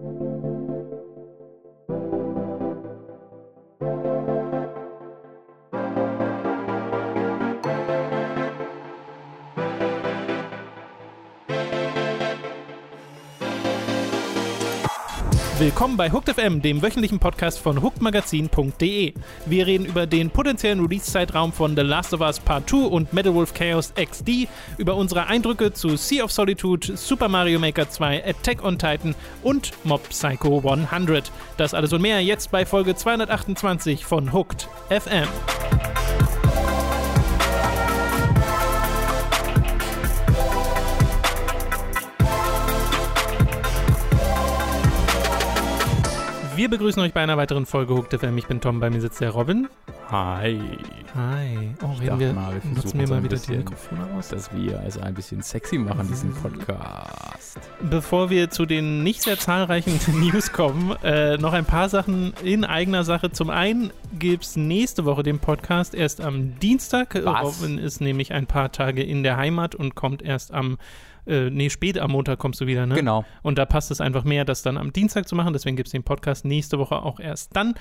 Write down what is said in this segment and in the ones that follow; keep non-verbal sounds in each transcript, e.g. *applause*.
Thank you. Willkommen bei Hooked FM, dem wöchentlichen Podcast von hookedmagazin.de. Wir reden über den potenziellen Release-Zeitraum von The Last of Us Part 2 und Metal Wolf Chaos XD, über unsere Eindrücke zu Sea of Solitude, Super Mario Maker 2, Attack on Titan und Mob Psycho 100. Das alles und mehr jetzt bei Folge 228 von Hooked FM. Wir begrüßen euch bei einer weiteren Folge Hooked FM. Ich bin Tom, bei mir sitzt der Robin. Hi. Hi. Oh, ich reden wir, mal, wir nutzen wir mal wieder bisschen, die Mikrofone aus. Dass wir also ein bisschen sexy machen, diesen Podcast. Bevor wir zu den nicht sehr zahlreichen *laughs* News kommen, äh, noch ein paar Sachen in eigener Sache. Zum einen gibt es nächste Woche den Podcast erst am Dienstag. Was? Robin ist nämlich ein paar Tage in der Heimat und kommt erst am äh, nee, spät am Montag kommst du wieder, ne? Genau. Und da passt es einfach mehr, das dann am Dienstag zu machen. Deswegen gibt es den Podcast nächste Woche auch erst dann.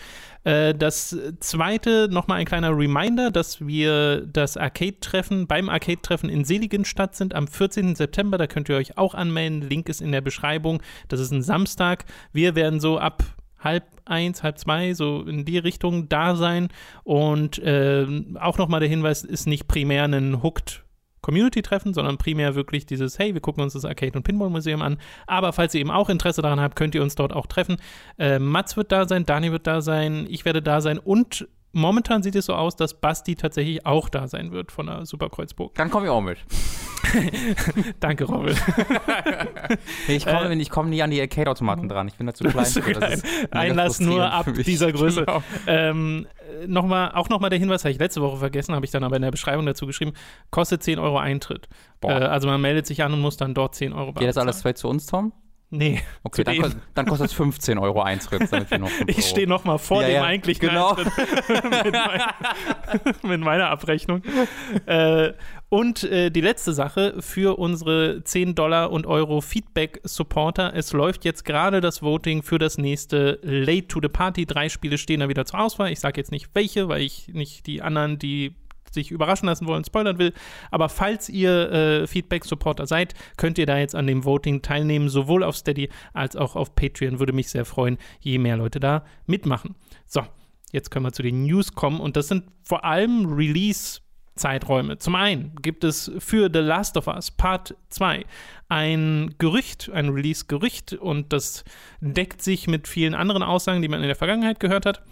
Äh, das zweite, nochmal ein kleiner Reminder, dass wir das Arcade-Treffen, beim Arcade-Treffen in Seligenstadt sind am 14. September. Da könnt ihr euch auch anmelden. Link ist in der Beschreibung. Das ist ein Samstag. Wir werden so ab halb eins, halb zwei, so in die Richtung da sein. Und äh, auch nochmal der Hinweis, ist nicht primär ein Hooked Community-Treffen, sondern primär wirklich dieses, hey, wir gucken uns das Arcade- und Pinball-Museum an. Aber falls ihr eben auch Interesse daran habt, könnt ihr uns dort auch treffen. Äh, Mats wird da sein, Dani wird da sein, ich werde da sein und momentan sieht es so aus, dass Basti tatsächlich auch da sein wird von der Superkreuzburg. Dann komme ich auch mit. *laughs* Danke, Robin. ich komme äh, komm nie an die Arcade-Automaten dran. Ich bin da zu klein. *laughs* Zu klein. Einlass nur ab dieser Größe. Genau. Ähm, noch mal, auch nochmal der Hinweis, habe ich letzte Woche vergessen, habe ich dann aber in der Beschreibung dazu geschrieben, kostet 10 Euro Eintritt. Äh, also man meldet sich an und muss dann dort 10 Euro bezahlen. Geht das alles zu uns, Tom? Nee. Okay, dann, kost, dann, kostet es 15 Euro Eintritt. *laughs* ich stehe noch mal vor ja, dem ja, eigentlichen genau. *laughs* mit, mein, *laughs* mit, meiner Abrechnung. Äh, und äh, die letzte Sache für unsere 10 Dollar und Euro Feedback-Supporter. Es läuft jetzt gerade das Voting für das nächste Late to the Party. Drei Spiele stehen da wieder zur Auswahl. Ich sage jetzt nicht welche, weil ich nicht die anderen, die sich überraschen lassen wollen, spoilern will. Aber falls ihr äh, Feedback-Supporter seid, könnt ihr da jetzt an dem Voting teilnehmen, sowohl auf Steady als auch auf Patreon. Würde mich sehr freuen, je mehr Leute da mitmachen. So, jetzt können wir zu den News kommen und das sind vor allem Release- Zeiträume. Zum einen gibt es für The Last of Us Part 2 ein Gerücht, ein Release-Gerücht und das deckt sich mit vielen anderen Aussagen, die man in der Vergangenheit gehört hat.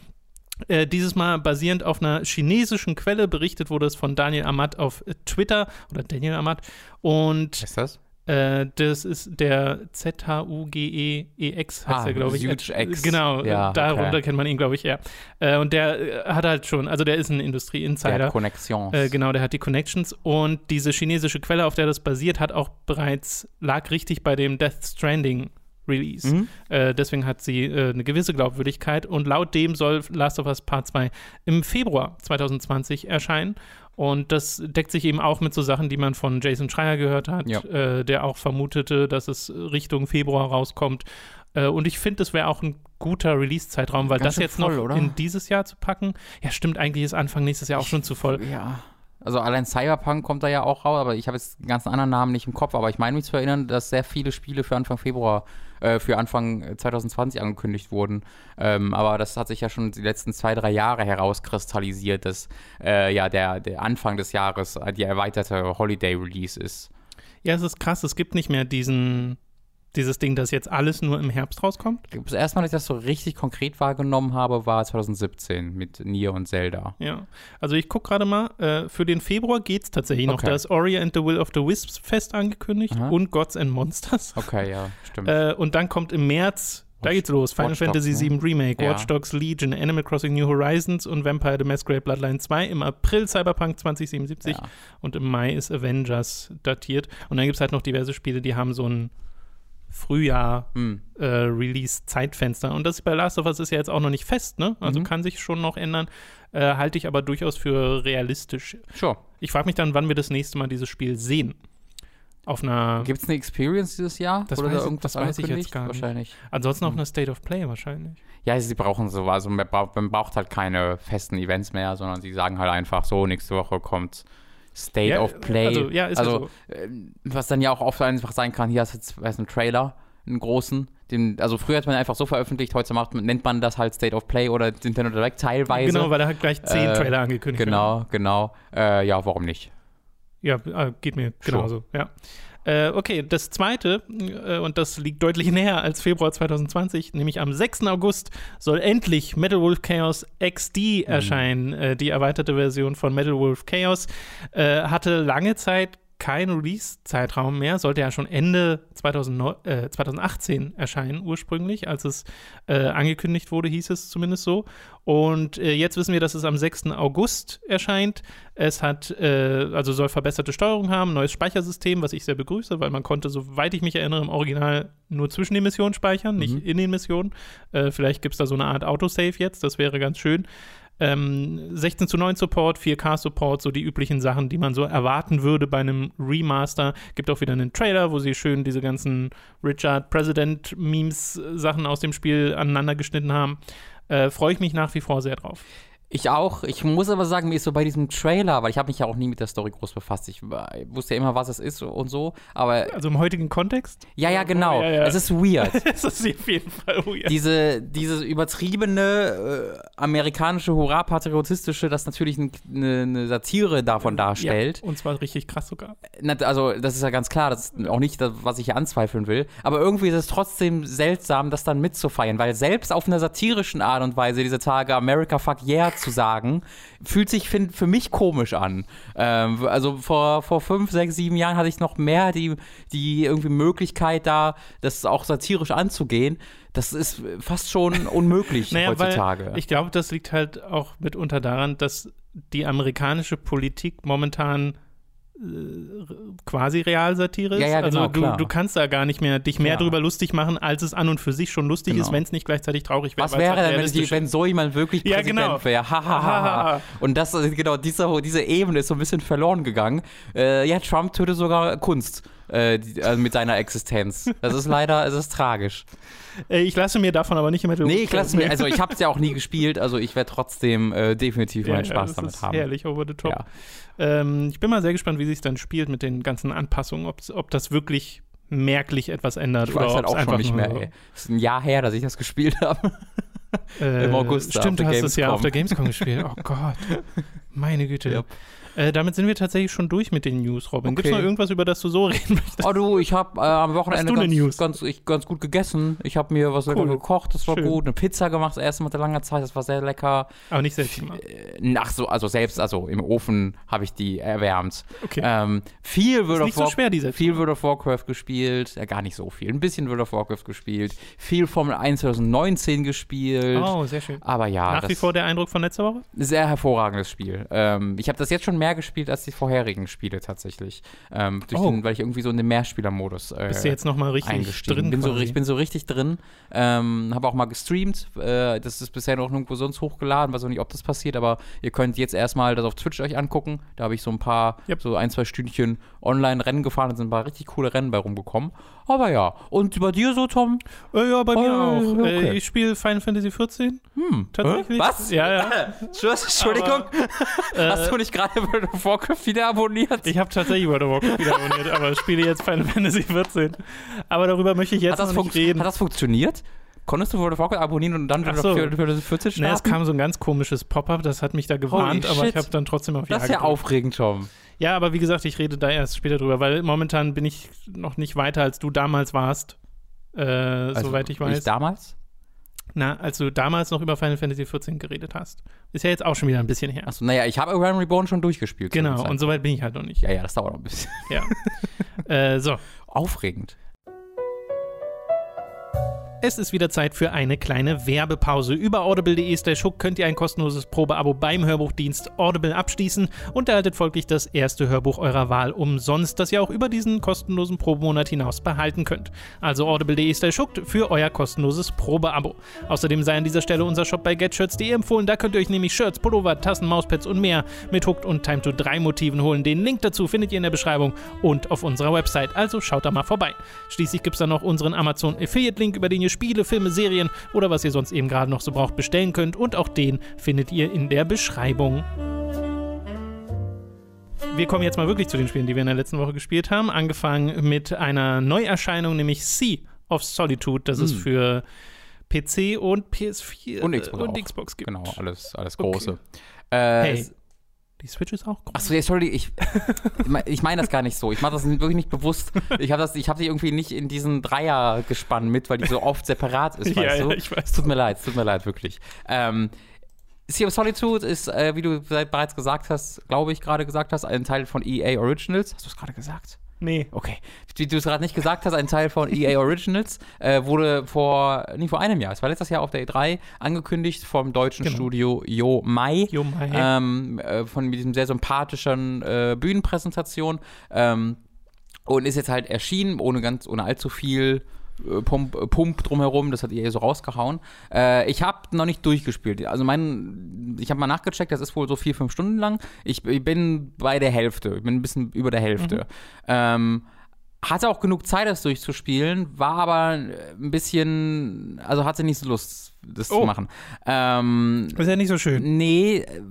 Äh, dieses Mal basierend auf einer chinesischen Quelle. Berichtet wurde es von Daniel Amat auf Twitter oder Daniel Amat. Und Was ist das? Äh, das ist der Z-H-U-G-E-E-X, heißt ah, er, glaube ich. Huge X. Genau, ja, darunter okay. kennt man ihn, glaube ich, eher. Äh, und der äh, hat halt schon, also der ist ein Industrie-Insider. Der hat Connections. Äh, genau, der hat die Connections. Und diese chinesische Quelle, auf der das basiert, hat auch bereits, lag richtig bei dem Death Stranding Release. Mhm. Äh, deswegen hat sie äh, eine gewisse Glaubwürdigkeit und laut dem soll Last of Us Part 2 im Februar 2020 erscheinen. Und das deckt sich eben auch mit so Sachen, die man von Jason Schreier gehört hat, ja. äh, der auch vermutete, dass es Richtung Februar rauskommt. Äh, und ich finde, das wäre auch ein guter Release-Zeitraum, weil Ganz das jetzt voll, noch oder? in dieses Jahr zu packen, ja stimmt, eigentlich ist Anfang nächstes Jahr auch schon zu voll. Ja. Also allein Cyberpunk kommt da ja auch raus, aber ich habe jetzt den ganzen anderen Namen nicht im Kopf, aber ich meine mich zu erinnern, dass sehr viele Spiele für Anfang Februar, äh, für Anfang 2020 angekündigt wurden. Ähm, aber das hat sich ja schon die letzten zwei, drei Jahre herauskristallisiert, dass äh, ja der, der Anfang des Jahres die erweiterte Holiday Release ist. Ja, es ist krass, es gibt nicht mehr diesen dieses Ding, das jetzt alles nur im Herbst rauskommt? Das erste Mal, dass ich das so richtig konkret wahrgenommen habe, war 2017 mit Nier und Zelda. Ja, also ich gucke gerade mal, äh, für den Februar geht es tatsächlich noch. Da ist Ori and the Will of the Wisps fest angekündigt Aha. und Gods and Monsters. Okay, ja, stimmt. Äh, und dann kommt im März da geht's los. Final Watch Fantasy Dogs, VII ne? Remake, ja. Watch Dogs Legion, Animal Crossing New Horizons und Vampire the Masquerade Bloodline 2. Im April Cyberpunk 2077 ja. und im Mai ist Avengers datiert. Und dann gibt es halt noch diverse Spiele, die haben so ein Frühjahr mhm. äh, Release-Zeitfenster. Und das bei Last of Us ist ja jetzt auch noch nicht fest, ne? Also mhm. kann sich schon noch ändern. Äh, halte ich aber durchaus für realistisch. Sure. Ich frage mich dann, wann wir das nächste Mal dieses Spiel sehen. Auf einer. Gibt es eine Experience dieses Jahr? Das Wurde weiß da irgendwas das weiß ich jetzt gar nicht. Wahrscheinlich. Ansonsten auf Hm. einer State of Play wahrscheinlich. Ja, sie brauchen so, also man braucht, man braucht halt keine festen Events mehr, sondern sie sagen halt einfach so, nächste Woche kommt State Ja, of Play. Also, ja, ist ja Also, so. äh, was dann ja auch oft einfach sein kann, hier hast du jetzt weiß, einen Trailer, einen großen. Den, also früher hat man einfach so veröffentlicht, heute macht, nennt man das halt State of Play oder Nintendo Direct teilweise. Genau, weil er hat gleich zehn Äh, Trailer angekündigt. Genau, genau. Äh, ja, warum nicht? Ja, äh, geht mir Sure. genauso, ja. Äh, okay, das zweite, äh, und das liegt deutlich näher als Februar 2020, nämlich am 6. August soll endlich Metal Wolf Chaos XD Mhm. erscheinen. Äh, die erweiterte Version von Metal Wolf Chaos äh, hatte lange Zeit keinen Release-Zeitraum mehr, sollte ja schon Ende 2009, äh, 2018 erscheinen, ursprünglich, als es äh, angekündigt wurde, hieß es zumindest so. Und äh, jetzt wissen wir, dass es am 6. August erscheint. Es hat, äh, also soll verbesserte Steuerung haben, neues Speichersystem, was ich sehr begrüße, weil man konnte, soweit ich mich erinnere, im Original nur zwischen den Missionen speichern, nicht Mhm. in den Missionen. Äh, vielleicht gibt es da so eine Art Autosave jetzt, das wäre ganz schön. Ähm, 16 zu 9 Support, 4K Support, so die üblichen Sachen, die man so erwarten würde bei einem Remaster. Gibt auch wieder einen Trailer, wo sie schön diese ganzen Richard President Memes äh, Sachen aus dem Spiel aneinander geschnitten haben. Äh, Freue ich mich nach wie vor sehr drauf. Ich auch. Ich muss aber sagen, mir ist so bei diesem Trailer, weil ich habe mich ja auch nie mit der Story groß befasst. Ich wusste ja immer, was es ist und so. Aber Also im heutigen Kontext ja, ja, genau. Ja, ja. Es ist weird. *laughs* ist das auf jeden Fall weird. Diese, dieses übertriebene äh, amerikanische, hurra-patriotistische, das natürlich ein, eine, eine Satire davon darstellt. Ja, und zwar richtig krass sogar. Also, das ist ja ganz klar, das ist auch nicht das, was ich hier anzweifeln will. Aber irgendwie ist es trotzdem seltsam, das dann mitzufeiern, weil selbst auf einer satirischen Art und Weise diese Tage America fuck yeah zu sagen, fühlt sich find, für mich komisch an. Ähm, also vor, vor fünf, sechs, sieben Jahren hatte ich noch mehr die, die irgendwie Möglichkeit da, das auch satirisch anzugehen. Das ist fast schon unmöglich *laughs* Naja, heutzutage. ich glaube, das liegt halt auch mitunter daran, dass die amerikanische Politik momentan quasi Realsatire ist. Ja, ja, genau, also du, du kannst da gar nicht mehr dich mehr Klar. drüber lustig machen, als es an und für sich schon lustig Genau. ist, wenn es nicht gleichzeitig traurig wäre. Was wäre halt denn, wenn, die, wenn so jemand wirklich Ja, Präsident genau. wäre? Ha, ha, ha. Und das, äh, genau, diese, diese Ebene ist so ein bisschen verloren gegangen. Äh, ja, Trump tötet sogar Kunst äh, die, also mit seiner Existenz. Das ist leider, es ist tragisch. Äh, ich lasse mir davon aber nicht immer Nee, ich lasse mir, also ich habe es ja auch nie *laughs* gespielt, also ich werde trotzdem äh, definitiv meinen Spaß das damit ist haben. Herrlich, over the top. Ja. Ähm, ich bin mal sehr gespannt, wie sich dann spielt mit den ganzen Anpassungen, ob das wirklich merklich etwas ändert Ich oder weiß halt ob's auch schon einfach nicht mehr, ey. Es ist ein Jahr her, dass ich das gespielt habe. Äh, Im August Stimmt, du hast es ja auf Gamescom. der Gamescom gespielt. Oh Gott. *laughs* Meine Güte. Ja. Äh, damit sind wir tatsächlich schon durch mit den News, Robin. Gibt es Okay. noch irgendwas, über das du so *laughs* reden möchtest? Oh du, ich habe äh, am Wochenende ganz, ganz, ich, ganz gut gegessen. Ich habe mir was lecker Cool. gekocht, das war Schön. gut. Eine Pizza gemacht, das erste Mal seit langer Zeit, das war sehr lecker. Aber nicht selbst gemacht. Äh, Ach so, also selbst, also im Ofen habe ich die erwärmt. Okay. Ähm, viel World of nicht so schwer, Viel World of Warcraft gespielt, ja, gar nicht so viel. Ein bisschen World of Warcraft gespielt, viel Formel 1 2019 gespielt. Oh, sehr schön. Aber ja, Nach das wie vor der Eindruck von letzter Woche? sehr hervorragendes Spiel. Ähm, ich habe das jetzt schon mehr gespielt als die vorherigen Spiele tatsächlich. Ähm, Oh. den, weil ich irgendwie so in den Mehrspielermodus äh, Bist du jetzt nochmal richtig eingestiegen drin? bin. So, ich bin so richtig drin. Ähm, habe auch mal gestreamt. Äh, das ist bisher noch nirgendwo sonst hochgeladen. Weiß auch nicht, ob das passiert, aber ihr könnt jetzt erstmal das auf Twitch euch angucken. Da habe ich so ein paar, Yep. so ein, zwei Stündchen Online-Rennen gefahren. Da sind ein paar richtig coole Rennen bei rumgekommen. Aber ja. Und bei dir so, Tom? Äh, ja, bei mir Oh, auch. okay. Äh, ich spiele Final Fantasy 14. Hm. Tatsächlich. Hä? Was? Ja, ja. *laughs* Entschuldigung. Hast du nicht gerade World of Warcraft wieder abonniert? Ich habe tatsächlich World of Warcraft wieder abonniert, aber spiele jetzt Final Fantasy 14. Aber darüber möchte ich jetzt noch nicht reden. hat das funktioniert? Konntest du World of Warcraft abonnieren und dann Ach so. of Warcraft 14 starten? Ne, es kam so ein ganz komisches Pop-up, das hat mich da gewarnt, aber ich habe dann trotzdem auf das ist Ja ja gedrückt. aufregend, Tom. Ja, aber wie gesagt, ich rede da erst später drüber, weil momentan bin ich noch nicht weiter, als du damals warst. Äh, soweit ich weiß. Also, Ich damals? Na, als du damals noch über Final Fantasy 14 geredet hast. Ist ja jetzt auch schon wieder ein bisschen her. Achso, naja, ich habe Realm Reborn schon durchgespielt. genau, und soweit bin ich halt noch nicht. Ja, ja, das dauert noch ein bisschen. Ja. *laughs* äh, so, Aufregend. Es ist wieder Zeit für eine kleine Werbepause. Über audible.de slash hook könnt ihr ein kostenloses Probeabo beim Hörbuchdienst Audible abschließen und erhaltet folglich das erste Hörbuch eurer Wahl umsonst, das ihr auch über diesen kostenlosen Probemonat hinaus behalten könnt. Also audible.de slash hook für euer kostenloses Probeabo. Außerdem sei an dieser Stelle unser Shop bei getshirts.de empfohlen. Da könnt ihr euch nämlich Shirts, Pullover, Tassen, Mauspads und mehr mit Hooked und Time to 3 Motiven holen. Den Link dazu findet ihr in der Beschreibung und auf unserer Website. Also schaut da mal vorbei. Schließlich gibt es dann noch unseren Amazon Affiliate Link, über den ihr Spiele, Filme, Serien oder was ihr sonst eben gerade noch so braucht bestellen könnt und auch den findet ihr in der Beschreibung. Wir kommen jetzt mal wirklich zu den Spielen, die wir in der letzten Woche gespielt haben. Angefangen mit einer Neuerscheinung, nämlich Sea of Solitude. Das ist Mm. für PC und PS4 Und Xbox, und. Xbox gibt. Genau, alles, alles Okay. große. Äh, Hey. Die Switch ist auch groß. Achso, ja, sorry, ich, ich meine das gar nicht so. Ich mache das wirklich nicht bewusst. Ich habe hab die irgendwie nicht in diesen Dreier gespannt mit, weil die so oft separat ist, *laughs* Ja, weißt ja, du? ich weiß. Es tut mir leid, es tut mir leid, wirklich. Ähm, Sea of Solitude ist, äh, wie du bereits gesagt hast, glaube ich, gerade gesagt hast, ein Teil von EA Originals. Hast du es gerade gesagt? Nee. Okay. Wie du es gerade nicht gesagt hast, ein Teil von EA Originals äh, wurde vor, nie vor einem Jahr, es war letztes Jahr auf der E3 angekündigt vom deutschen Genau. Studio Yo Mai. Jo, Mai. Ähm, äh, von diesem sehr sympathischen äh, Bühnenpräsentation. Ähm, und ist jetzt halt erschienen, ohne ganz, ohne allzu viel Pump, äh, Pump drumherum, das hat ihr so rausgehauen. Äh, ich habe noch nicht durchgespielt. Also mein, ich habe mal nachgecheckt, das ist wohl so vier, fünf Stunden lang. Ich, ich bin bei der Hälfte, ich bin ein bisschen über der Hälfte. Ähm, hatte auch genug Zeit, das durchzuspielen, war aber ein bisschen, also hatte nicht so Lust, das Oh. zu machen. Ähm, ist ja nicht so schön. Nee, äh,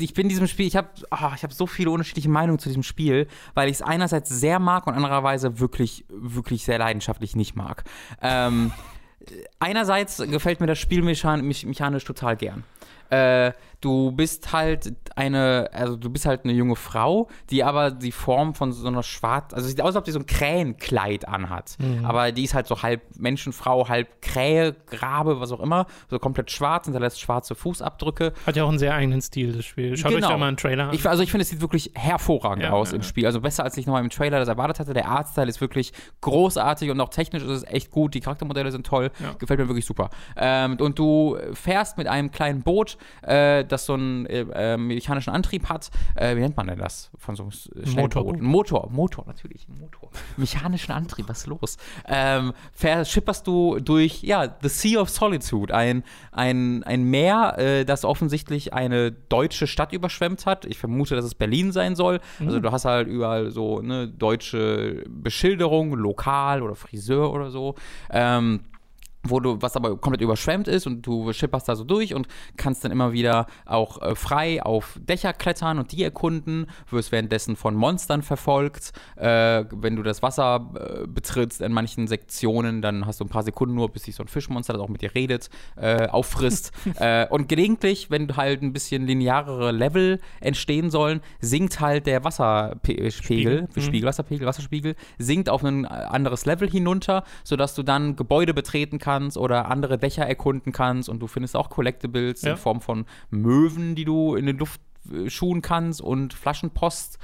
ich bin in diesem Spiel, ich habe ich hab so viele unterschiedliche Meinungen zu diesem Spiel, weil ich es einerseits sehr mag und andererweise wirklich, wirklich sehr leidenschaftlich nicht mag. Ähm, *laughs* einerseits gefällt mir das Spiel mechanisch total gern. Äh, du bist halt eine, also du bist halt eine junge Frau, die aber die Form von so einer schwarz, also sieht aus, als ob die so ein Krähenkleid anhat. Aber die ist halt so halb Menschenfrau, halb Krähe, Grabe, was auch immer, so komplett schwarz, hinterlässt schwarze Fußabdrücke. Hat ja auch einen sehr eigenen Stil, das Spiel. Schaut euch Genau. da mal einen Trailer an. Ich, also ich finde, es sieht wirklich hervorragend Ja, aus ja, im ja. Spiel. Also besser, als ich nochmal im Trailer das erwartet hatte. Der Artstyle ist wirklich großartig und auch technisch ist es echt gut. Die Charaktermodelle sind toll. Gefällt mir wirklich super. Ähm, und du fährst mit einem kleinen Boot, äh, das so einen äh, äh, mechanischen Antrieb hat. Äh, wie nennt man denn das? Von so einem. Ein Motor, Motor, natürlich. Motor. Mechanischen Antrieb, was ist los? Ähm, fähr- schipperst du durch, ja, The Sea of Solitude, ein, ein, ein Meer, äh, das offensichtlich eine deutsche Stadt überschwemmt hat. Ich vermute, dass es Berlin sein soll. Also du hast halt überall so eine deutsche Beschilderung, lokal oder Friseur oder so. Ähm, wo du, was aber komplett überschwemmt ist und du schipperst da so durch und kannst dann immer wieder auch äh, frei auf Dächer klettern und die erkunden, wirst währenddessen von Monstern verfolgt. Äh, wenn du das Wasser äh, betrittst in manchen Sektionen, dann hast du ein paar Sekunden nur, bis sich so ein Fischmonster, das auch mit dir redet, äh, auffrisst. *laughs* äh, und gelegentlich, wenn halt ein bisschen linearere Level entstehen sollen, sinkt halt der Wasserpegel, Spiegel. Mhm. Spiegel, Wasserpegel, Wasserspiegel, sinkt auf ein anderes Level hinunter, sodass du dann Gebäude betreten kannst oder andere Dächer erkunden kannst und du findest auch Collectibles Ja. in Form von Möwen, die du in die Luft äh, schuhen kannst und Flaschenpost.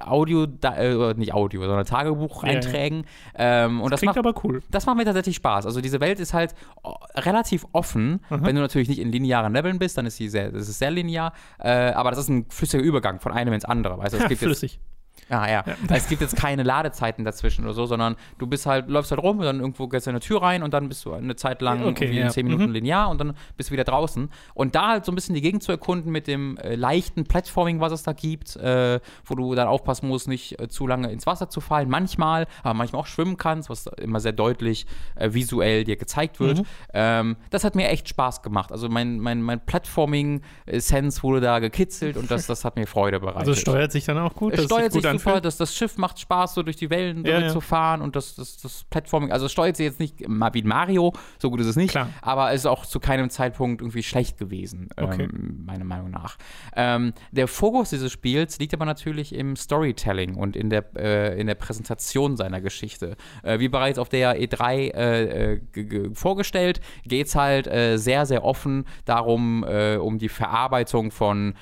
Audio, äh, nicht Audio, sondern Tagebucheinträgen. Ähm, und das Klingt macht, aber cool. das macht mir tatsächlich Spaß. Also diese Welt ist halt oh, relativ offen. Wenn du natürlich nicht in linearen Leveln bist, dann ist sie sehr, das ist sehr linear. Äh, aber das ist ein flüssiger Übergang von einem ins andere. Du, es Ja, gibt jetzt, flüssig. Ah ja. Es gibt jetzt keine Ladezeiten dazwischen oder so, sondern du bist halt, läufst halt rum und dann irgendwo gehst du in eine Tür rein und dann bist du eine Zeit lang Okay, irgendwie ja. in 10 Minuten Mhm. linear und dann bist du wieder draußen. Und da halt so ein bisschen die Gegend zu erkunden mit dem äh, leichten Platforming, was es da gibt, äh, wo du dann aufpassen musst, nicht äh, zu lange ins Wasser zu fallen. Manchmal, aber manchmal auch schwimmen kannst, was immer sehr deutlich äh, visuell dir gezeigt wird. Mhm. Ähm, das hat mir echt Spaß gemacht. Also mein, mein, mein Platforming-Sense wurde da gekitzelt und das, das hat mir Freude bereitet. Also steuert sich dann auch gut. Es steuert sich gut super, anfühlt. das, das Schiff macht Spaß, so durch die Wellen Ja, zu fahren und das, das, das Platforming, also es steuert sich jetzt nicht mal wie Mario, so gut ist es nicht, Klar. aber es ist auch zu keinem Zeitpunkt irgendwie schlecht gewesen, Okay. ähm, meiner Meinung nach. Ähm, der Fokus dieses Spiels liegt aber natürlich im Storytelling und in der, äh, in der Präsentation seiner Geschichte. Äh, wie bereits auf der E3 äh, äh, ge- ge- vorgestellt, geht es halt äh, sehr, sehr offen darum, äh, um die Verarbeitung von,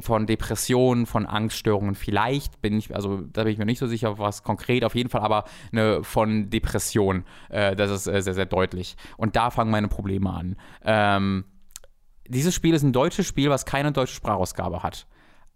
von Depressionen, von Angststörungen. Vielleicht bin nicht, also da bin ich mir nicht so sicher, was konkret auf jeden Fall, aber eine von Depression, äh, das ist äh, sehr, sehr deutlich. Und da fangen meine Probleme an. Ähm, dieses Spiel ist ein deutsches Spiel, was keine deutsche Sprachausgabe hat,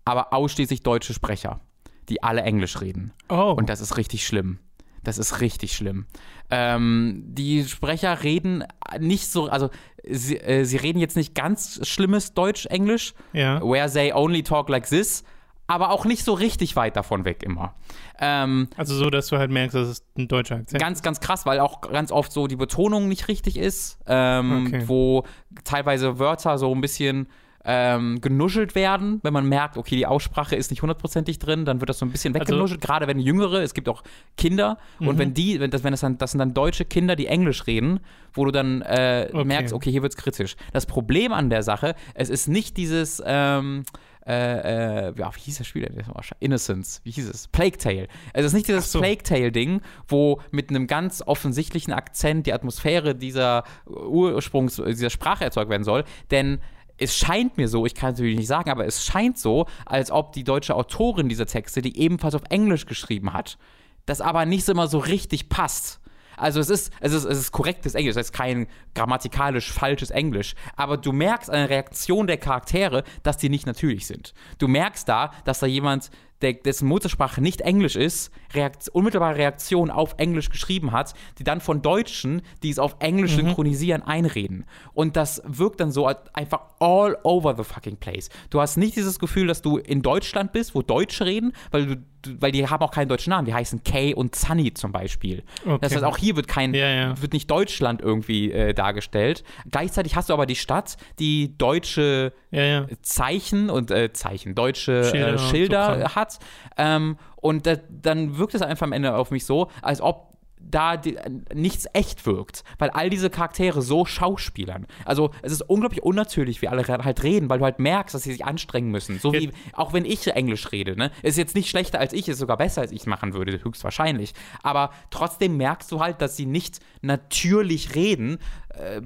aber ausschließlich deutsche Sprecher, die alle Englisch reden. Oh. Und das ist richtig schlimm. Das ist richtig schlimm. Ähm, die Sprecher reden nicht so, also sie, äh, sie reden jetzt nicht ganz schlimmes Deutsch-Englisch, ja. where they only talk like this, aber auch nicht so richtig weit davon weg immer. Ähm, Also so, dass du halt merkst, das ist ein deutscher Akzent. ganz, ganz krass, weil auch ganz oft so die Betonung nicht richtig ist, ähm, Okay. wo teilweise Wörter so ein bisschen ähm, genuschelt werden, wenn man merkt, okay, die Aussprache ist nicht hundertprozentig drin, dann wird das so ein bisschen Also- weggenuschelt, gerade wenn Jüngere, es gibt auch Kinder und Mhm. wenn die, wenn das, wenn das dann, das sind dann deutsche Kinder, die Englisch reden, wo du dann äh, Okay. merkst, okay, hier wird's kritisch. Das Problem an der Sache, es ist nicht dieses, ähm, äh, äh, ja, wie hieß das Spiel denn? Innocence, wie hieß es? Plague Tale. Es ist nicht dieses so. Plague Tale-Ding, wo mit einem ganz offensichtlichen Akzent die Atmosphäre dieser Ursprungs, dieser Sprache erzeugt werden soll, denn es scheint mir so, ich kann es natürlich nicht sagen, aber es scheint so, als ob die deutsche Autorin dieser Texte die ebenfalls auf Englisch geschrieben hat, das aber nicht immer so richtig passt. Also es ist, es ist, es ist korrektes Englisch, es ist kein grammatikalisch falsches Englisch, aber du merkst an der Reaktion der Charaktere, dass die nicht natürlich sind. Du merkst da, dass da jemand, der, dessen Muttersprache nicht Englisch ist, Reakt unmittelbare Reaktion auf Englisch geschrieben hat, die dann von Deutschen, die es auf Englisch synchronisieren, einreden. Und das wirkt dann so einfach all over the fucking place. Du hast nicht dieses Gefühl, dass du in Deutschland bist, wo Deutsche reden, weil du weil die haben auch keinen deutschen Namen, die heißen Kay und Sunny zum Beispiel. Okay. Das heißt, auch hier wird kein, Ja, ja. wird nicht Deutschland irgendwie äh, dargestellt. Gleichzeitig hast du aber die Stadt, die deutsche Ja. Zeichen und äh, Zeichen, deutsche Schilder äh, so Schilder Kram. hat. Ähm, und da, dann wirkt es einfach am Ende auf mich so, als ob da die, nichts echt wirkt, weil all diese Charaktere so schauspielern. Also es ist unglaublich unnatürlich, wie alle halt reden, weil du halt merkst, dass sie sich anstrengen müssen. So wie, auch wenn ich Englisch rede, ne? Ist jetzt nicht schlechter als ich, ist sogar besser als ich machen würde, höchstwahrscheinlich. Aber trotzdem merkst du halt, dass sie nicht natürlich reden, äh,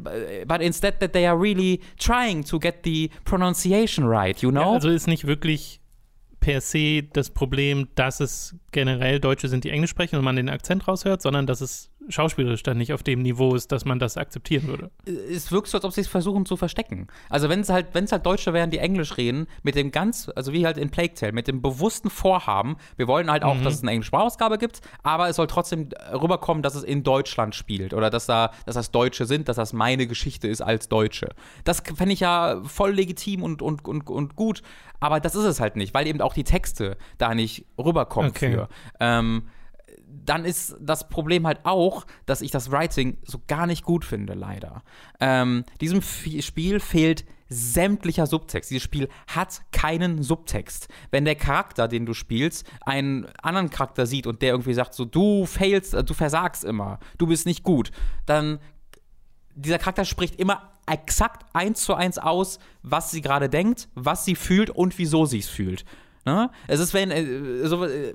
but instead that they are really trying to get the pronunciation right, you know? Ja, also ist nicht wirklich per se das Problem, dass es generell Deutsche sind, die Englisch sprechen und man den Akzent raushört, sondern dass es schauspielerisch dann nicht auf dem Niveau ist, dass man das akzeptieren würde. es wirkt so, als ob sie es versuchen zu verstecken. Also wenn es halt, wenn es halt Deutsche wären, die Englisch reden, mit dem ganz, also wie halt in Plague Tale, mit dem bewussten Vorhaben, wir wollen halt auch, dass es eine englische Sprachausgabe gibt, aber es soll trotzdem rüberkommen, dass es in Deutschland spielt oder dass da, dass das Deutsche sind, dass das meine Geschichte ist als Deutsche. Das fände ich ja voll legitim und, und, und, und gut, aber das ist es halt nicht, weil eben auch die Texte da nicht rüberkommen Okay. für. Ähm, dann ist das Problem halt auch, dass ich das Writing so gar nicht gut finde, leider. Ähm, diesem F Spiel fehlt sämtlicher Subtext. Dieses Spiel hat keinen Subtext. Wenn der Charakter, den du spielst, einen anderen Charakter sieht und der irgendwie sagt so, du failst, äh, du versagst immer, du bist nicht gut, dann dieser Charakter spricht immer exakt eins zu eins aus, was sie gerade denkt, was sie fühlt und wieso sie es fühlt. Ne? Es ist, wenn, äh, so, äh,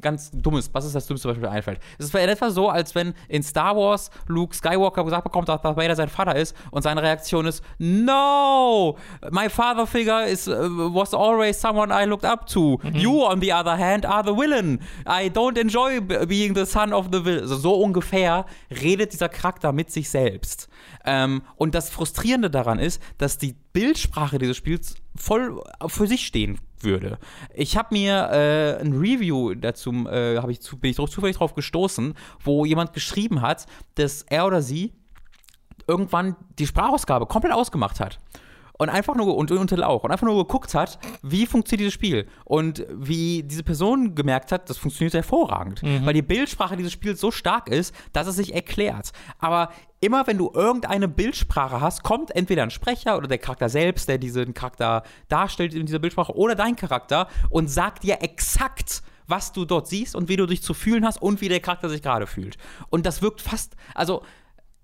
ganz dummes, was ist das Dümmste, was mir einfällt? Es ist in etwa so, als wenn in Star Wars Luke Skywalker gesagt bekommt, dass Darth Vader sein Vater ist und seine Reaktion ist, No! My father figure is, uh, was always someone I looked up to. You, on the other hand, are the villain. I don't enjoy being the son of the villain. Also so ungefähr redet dieser Charakter mit sich selbst. Ähm, und das Frustrierende daran ist, dass die Bildsprache dieses Spiels voll für sich stehen würde. Ich habe mir äh, ein Review dazu, äh, ich zu, bin ich drauf, zufällig drauf gestoßen, wo jemand geschrieben hat, dass er oder sie irgendwann die Sprachausgabe komplett ausgemacht hat. Und einfach nur, und Until auch, und einfach nur geguckt hat, wie funktioniert dieses Spiel. Und wie diese Person gemerkt hat, das funktioniert hervorragend. Weil die Bildsprache dieses Spiels so stark ist, dass es sich erklärt. Aber immer wenn du irgendeine Bildsprache hast, kommt entweder ein Sprecher oder der Charakter selbst, der diesen Charakter darstellt in dieser Bildsprache, oder dein Charakter und sagt dir exakt, was du dort siehst und wie du dich zu fühlen hast und wie der Charakter sich gerade fühlt. Und das wirkt fast, also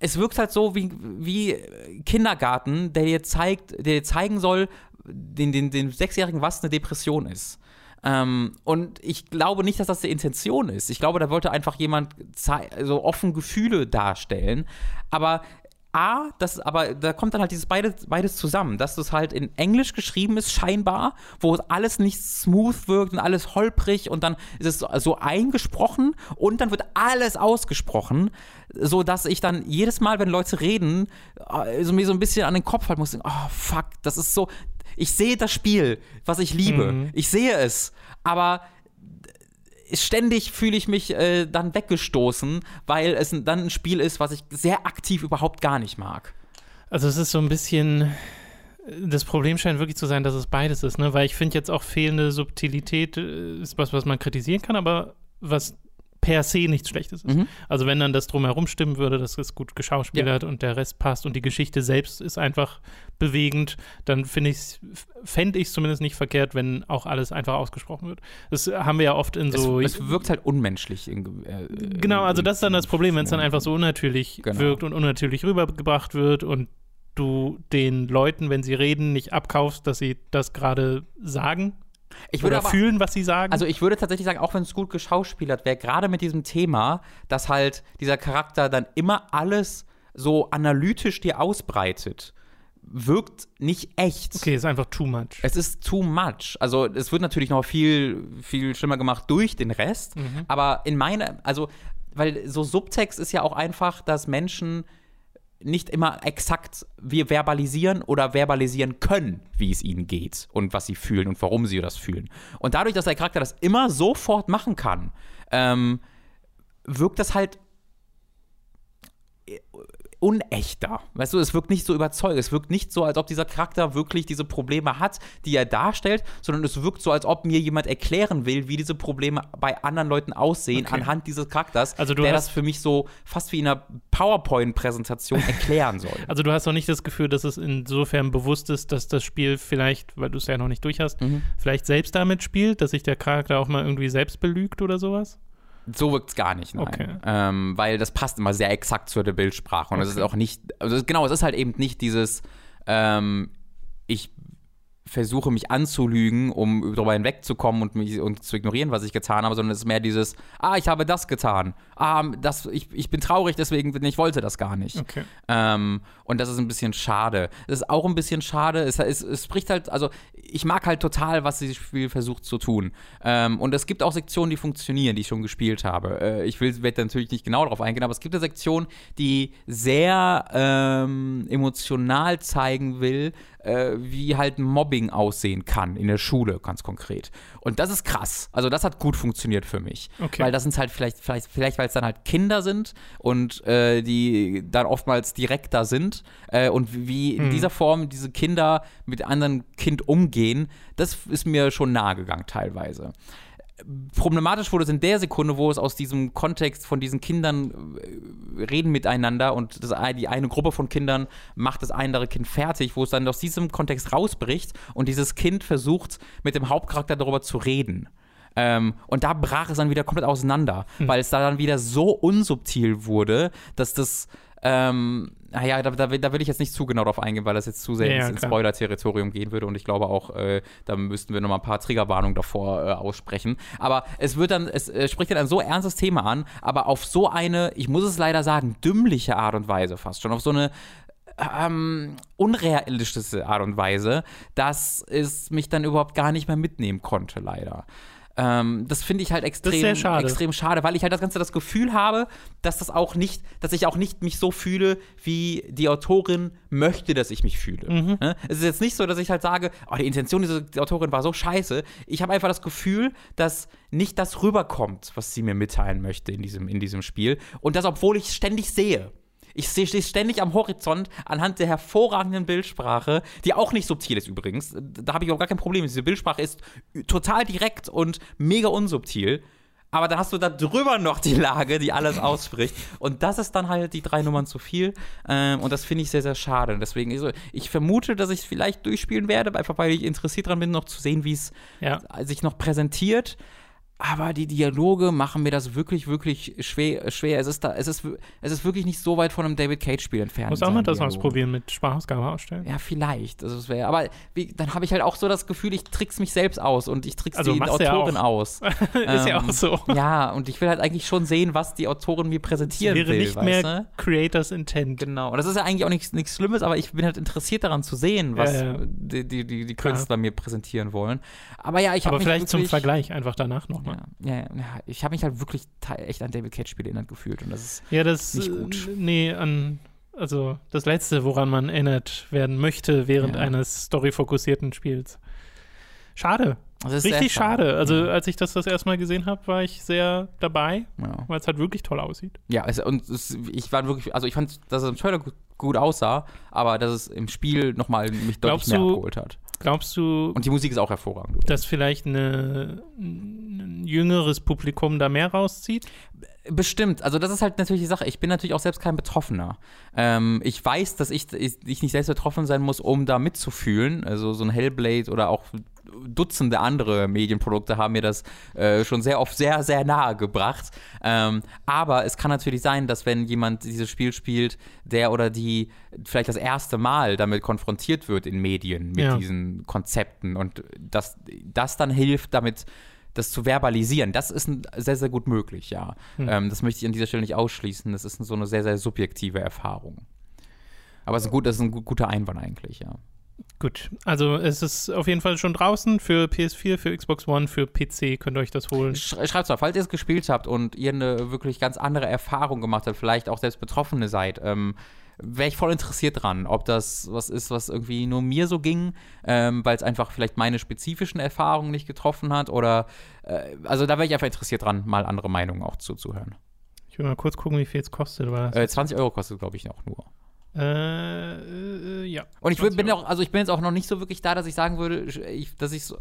es wirkt halt so wie, wie Kindergarten, der dir zeigt, der dir zeigen soll, den, den, den Sechsjährigen, was eine Depression ist. Ähm, und ich glaube nicht, dass das die Intention ist. Ich glaube, da wollte einfach jemand also offen Gefühle darstellen. Aber A, das aber da kommt dann halt dieses beides, beides zusammen, dass das halt in Englisch geschrieben ist, scheinbar, wo es alles nicht smooth wirkt und alles holprig und dann ist es so, eingesprochen und dann wird alles ausgesprochen, so dass ich dann jedes Mal, wenn Leute reden, äh, so mir so ein bisschen an den Kopf halten muss, oh fuck, das ist so, ich sehe das Spiel, was ich liebe, Mhm. ich sehe es, aber ständig fühle ich mich äh, dann weggestoßen, weil es dann ein Spiel ist, was ich sehr aktiv überhaupt gar nicht mag. Also es ist so ein bisschen, das Problem scheint wirklich zu sein, dass es beides ist, ne? Weil ich finde jetzt auch fehlende Subtilität äh, ist was, was man kritisieren kann, aber was per se nichts Schlechtes ist. Mhm. Also wenn dann das drumherum stimmen würde, dass es gut geschauspielert und der Rest passt und die Geschichte selbst ist einfach bewegend, dann finde ich fände ich es zumindest nicht verkehrt, wenn auch alles einfach ausgesprochen wird. Das haben wir ja oft in so es, es wirkt halt unmenschlich. In, äh, Genau, also das ist dann das Problem, wenn es dann einfach so unnatürlich Genau. wirkt und unnatürlich rübergebracht wird und du den Leuten, wenn sie reden, nicht abkaufst, dass sie das gerade sagen ich würde oder aber, fühlen, was sie sagen. Also ich würde tatsächlich sagen, auch wenn es gut geschauspielert wäre, gerade mit diesem Thema, dass halt dieser Charakter dann immer alles so analytisch dir ausbreitet, wirkt nicht echt. okay, ist einfach too much. Es ist too much. Also es wird natürlich noch viel, viel schlimmer gemacht durch den Rest. Mhm. Aber in meiner, also, weil so Subtext ist ja auch einfach, dass Menschen nicht immer exakt wir verbalisieren oder verbalisieren können, wie es ihnen geht und was sie fühlen und warum sie das fühlen. Und dadurch, dass der Charakter das immer sofort machen kann, ähm, wirkt das halt unechter. Weißt du, es wirkt nicht so überzeugend. Es wirkt nicht so, als ob dieser Charakter wirklich diese Probleme hat, die er darstellt, sondern es wirkt so, als ob mir jemand erklären will, wie diese Probleme bei anderen Leuten aussehen Okay. anhand dieses Charakters, Also du der das für mich so fast wie in einer PowerPoint-Präsentation erklären soll. *laughs* Also du hast auch nicht das Gefühl, dass es insofern bewusst ist, dass das Spiel vielleicht, weil du es ja noch nicht durch hast, Mhm. vielleicht selbst damit spielt, dass sich der Charakter auch mal irgendwie selbst belügt oder sowas? So wirkt es gar nicht, nein. Okay. Ähm, weil das passt immer sehr exakt zur Bildsprache. Und es ist Okay. auch nicht, also genau, es ist halt eben nicht dieses, ähm, ich versuche mich anzulügen, um darüber hinwegzukommen und mich und zu ignorieren, was ich getan habe, sondern es ist mehr dieses, ah, ich habe das getan. Ah, das, ich, ich bin traurig, deswegen, ich wollte das gar nicht. Okay. Ähm, und das ist ein bisschen schade. Das ist auch ein bisschen schade. Es, es, es spricht halt, also ich mag halt total, was dieses Spiel versucht zu tun. Ähm, und es gibt auch Sektionen, die funktionieren, die ich schon gespielt habe. Äh, ich will werde natürlich nicht genau darauf eingehen, aber es gibt eine Sektion, die sehr ähm, emotional zeigen will, äh, wie halt Mobbing aussehen kann in der Schule, ganz konkret. Und das ist krass. Also das hat gut funktioniert für mich. Okay. Weil das sind halt vielleicht, vielleicht, vielleicht weil es dann halt Kinder sind und äh, die dann oftmals direkter sind äh, und wie in dieser Form diese Kinder mit anderen Kind umgehen, das ist mir schon nahe gegangen teilweise. Problematisch wurde es in der Sekunde, wo es aus diesem Kontext von diesen Kindern äh, reden miteinander und das, die eine Gruppe von Kindern macht das andere Kind fertig, wo es dann aus diesem Kontext rausbricht und dieses Kind versucht, mit dem Hauptcharakter darüber zu reden. Ähm, und da brach es dann wieder komplett auseinander, weil es da dann wieder so unsubtil wurde, dass das, ähm, naja, da, da, will- da will ich jetzt nicht zu genau drauf eingehen, weil das jetzt zu sehr Ja, ins, ins. Spoiler-Territorium gehen würde und ich glaube auch, äh, da müssten wir noch mal ein paar Triggerwarnungen davor äh, aussprechen. Aber es wird dann, es äh, spricht dann ein so ernstes Thema an, aber auf so eine, ich muss es leider sagen, dümmliche Art und Weise fast schon, auf so eine ähm, unrealistische Art und Weise, dass es mich dann überhaupt gar nicht mehr mitnehmen konnte, leider. Ähm, das finde ich halt extrem, schade. extrem schade, weil ich halt das Ganze das Gefühl habe, dass das auch nicht, dass ich auch nicht mich so fühle, wie die Autorin möchte, dass ich mich fühle. Mhm. Ne? Es ist jetzt nicht so, dass ich halt sage, oh, die Intention dieser Autorin war so scheiße. Ich habe einfach das Gefühl, dass nicht das rüberkommt, was sie mir mitteilen möchte in diesem, in diesem Spiel. Und das, obwohl ich ständig sehe. Ich sehe stehe ständig am Horizont anhand der hervorragenden Bildsprache, die auch nicht subtil ist übrigens. Da habe ich auch gar kein Problem. Diese Bildsprache ist total direkt und mega unsubtil. Aber dann hast du da drüber noch die Lage, die alles ausspricht. Und das ist dann halt die drei Nummern zu viel. Ähm, und das finde ich sehr, sehr schade. Und deswegen, also, ich vermute, dass ich es vielleicht durchspielen werde, einfach weil ich interessiert dran bin, noch zu sehen, wie es Ja. sich noch präsentiert. Aber die Dialoge machen mir das wirklich, wirklich schwer. schwer. Es, ist da, es, ist, es ist wirklich nicht so weit von einem David Cage-Spiel entfernt. Muss auch mal das ausprobieren mit Sprachausgabe ausstellen. Ja, vielleicht. Also, wär, aber wie, dann habe ich halt auch so das Gefühl, ich trick's mich selbst aus und ich trick's Also die ja Autorin auch. aus. *laughs* ist ja Ähm, auch so. Ja, und ich will halt eigentlich schon sehen, was die Autorin mir präsentieren Wäre will. nicht weißt mehr du? Creators Intent. Genau. Und das ist ja eigentlich auch nichts, nichts Schlimmes, aber ich bin halt interessiert daran zu sehen, was Ja, ja. die, die, die, die. Künstler mir präsentieren wollen. Aber ja, ich habe Aber vielleicht zum Vergleich einfach danach nochmal. Ja, ja, ja, ich habe mich halt wirklich echt an David Cage-Spiele erinnert gefühlt. Und das ist Ja, das Nicht äh, gut. Nee, an also das letzte, woran man erinnert werden möchte während Ja. eines storyfokussierten Spiels. Schade, richtig schade. Also Ja. als ich das das erste Mal gesehen habe, war ich sehr dabei, ja. weil es halt wirklich toll aussieht. Ja, es, und es, ich war wirklich, also ich fand, dass es im Trailer gut, gut aussah, aber dass es im Spiel nochmal mich deutlich Glaubst mehr du- abgeholt hat. Glaubst du, Und die Musik ist auch hervorragend. dass vielleicht eine, ein jüngeres Publikum da mehr rauszieht? Bestimmt. Also das ist halt natürlich die Sache. Ich bin natürlich auch selbst kein Betroffener. Ähm, ich weiß, dass ich, ich, ich nicht selbst betroffen sein muss, um da mitzufühlen. Also so ein Hellblade oder auch Dutzende andere Medienprodukte haben mir das äh, schon sehr oft sehr, sehr nahe gebracht. Ähm, aber es kann natürlich sein, dass wenn jemand dieses Spiel spielt, der oder die vielleicht das erste Mal damit konfrontiert wird in Medien mit Ja. diesen Konzepten und dass das dann hilft, damit das zu verbalisieren, das ist sehr, sehr gut möglich, ja. Hm. Ähm, das möchte ich an dieser Stelle nicht ausschließen. Das ist so eine sehr, sehr subjektive Erfahrung. Aber es ist, gut, das ist ein gu- guter Einwand eigentlich, ja. Gut, also es ist auf jeden Fall schon draußen für PS4, für Xbox One, für PC könnt ihr euch das holen. Sch Schreibt mal, falls ihr es gespielt habt und ihr eine wirklich ganz andere Erfahrung gemacht habt, vielleicht auch selbst Betroffene seid, ähm, wäre ich voll interessiert dran, ob das was ist, was irgendwie nur mir so ging, ähm, weil es einfach vielleicht meine spezifischen Erfahrungen nicht getroffen hat oder äh, also da wäre ich einfach interessiert dran, mal andere Meinungen auch zuzuhören. Ich will mal kurz gucken, wie viel es kostet. War Äh, 20 Euro kostet, glaube ich, auch nur. äh, äh, ja. Und ich würd- 20 bin auch, also ich bin jetzt auch noch nicht so wirklich da, dass ich sagen würde, ich, dass ich so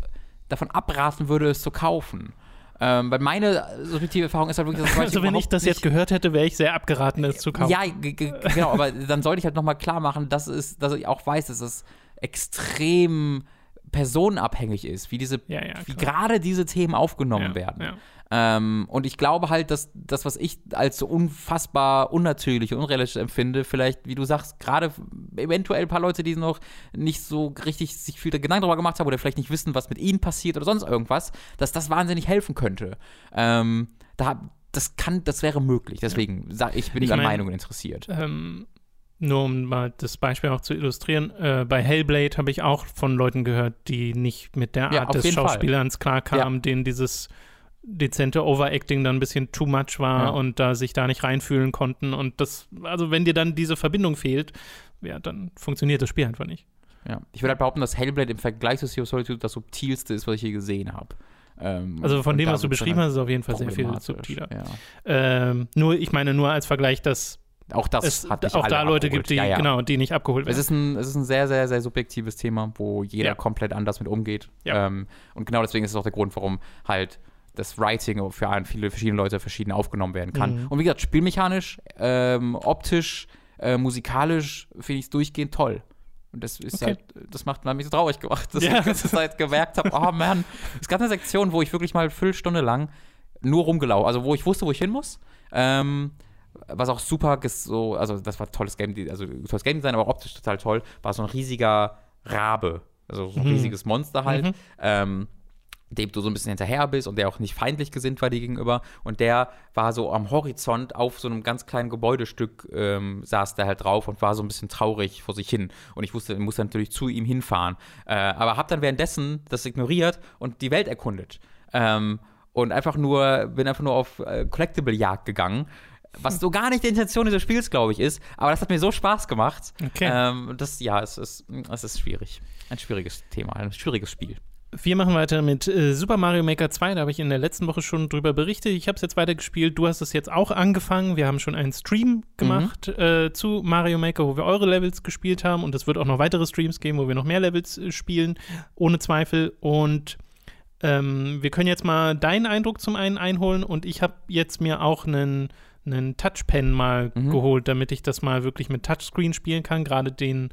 davon abraten würde, es zu kaufen. Ähm, weil meine subjektive Erfahrung ist halt wirklich, dass *laughs* es Also wenn ich das jetzt gehört hätte, wäre ich sehr abgeraten, es zu kaufen. Ja, genau, aber dann sollte ich halt nochmal klar machen, dass, es, dass ich auch weiß, dass es extrem personenabhängig ist, wie diese, Ja, ja, wie gerade diese Themen aufgenommen ja, werden. Ja. Ähm, und ich glaube halt, dass das, was ich als so unfassbar unnatürlich und unrealistisch empfinde, vielleicht, wie du sagst, gerade eventuell ein paar Leute, die noch nicht so richtig sich viel Gedanken darüber gemacht haben oder vielleicht nicht wissen, was mit ihnen passiert oder sonst irgendwas, dass das wahnsinnig helfen könnte. Ähm, da, das kann, das wäre möglich. Deswegen sag ich, bin Ich an mein- Meinungen interessiert. Ähm, nur um mal das Beispiel auch zu illustrieren, äh, bei Hellblade habe ich auch von Leuten gehört, die nicht mit der Ja, Art auf des jeden Fall. Schauspielerns klarkamen, denen dieses dezente Overacting dann ein bisschen too much war Ja. und da sich da nicht reinfühlen konnten. Und das, also wenn dir dann diese Verbindung fehlt, ja, dann funktioniert das Spiel einfach nicht. Ja. Ich würde halt behaupten, dass Hellblade im Vergleich zu Sea of Solitude das subtilste ist, was ich je gesehen habe. Ähm, Also von dem, was du beschrieben halt hast, ist auf jeden Fall sehr viel subtiler. Ja. Ähm, nur, ich meine, nur als Vergleich, dass Auch das es hat auch da Leute abgeholt. gibt, die, ja, ja. genau, die nicht abgeholt Es werden. ist, ein, es ist ein sehr, sehr, sehr subjektives Thema, wo jeder Ja. komplett anders mit umgeht. Ähm, und genau deswegen ist es auch der Grund, warum halt das Writing für viele verschiedene Leute verschieden aufgenommen werden kann. Mhm. Und wie gesagt, spielmechanisch, ähm, optisch, äh, musikalisch finde ich es durchgehend toll. Und das ist Okay. halt, das macht mich so traurig gemacht, dass Ja. ich die ganze Zeit gemerkt habe, oh man, es gab eine Sektion, wo ich wirklich mal eine Viertelstunde lang nur rumgelaufen, also wo ich wusste, wo ich hin muss. Ähm, was auch super so, also das war tolles Game, also tolles Game Design, aber auch optisch total toll, war so ein riesiger Rabe, also so ein Mhm. riesiges Monster halt, Mhm. ähm, dem du so ein bisschen hinterher bist und der auch nicht feindlich gesinnt war dir gegenüber und der war so am Horizont auf so einem ganz kleinen Gebäudestück ähm, saß der halt drauf und war so ein bisschen traurig vor sich hin und ich wusste, ich musste natürlich zu ihm hinfahren, äh, aber hab dann währenddessen das ignoriert und die Welt erkundet ähm, und einfach nur bin einfach nur auf äh, Collectible-Jagd gegangen was so gar nicht die Intention dieses Spiels, glaube ich, ist. Aber das hat mir so Spaß gemacht. Okay. Ähm, das, ja, es ist, es ist schwierig. Ein schwieriges Thema, ein schwieriges Spiel. Wir machen weiter mit äh, Super Mario Maker 2. Da habe ich in der letzten Woche schon drüber berichtet. Ich habe es jetzt weitergespielt. Du hast es jetzt auch angefangen. Wir haben schon einen Stream gemacht äh, zu Mario Maker, wo wir eure Levels gespielt haben. Und es wird auch noch weitere Streams geben, wo wir noch mehr Levels äh, spielen, ohne Zweifel. Und ähm, wir können jetzt mal deinen Eindruck zum einen einholen. Und ich habe jetzt mir auch einen, einen Touchpen mal Mhm. geholt, damit ich das mal wirklich mit Touchscreen spielen kann. Gerade den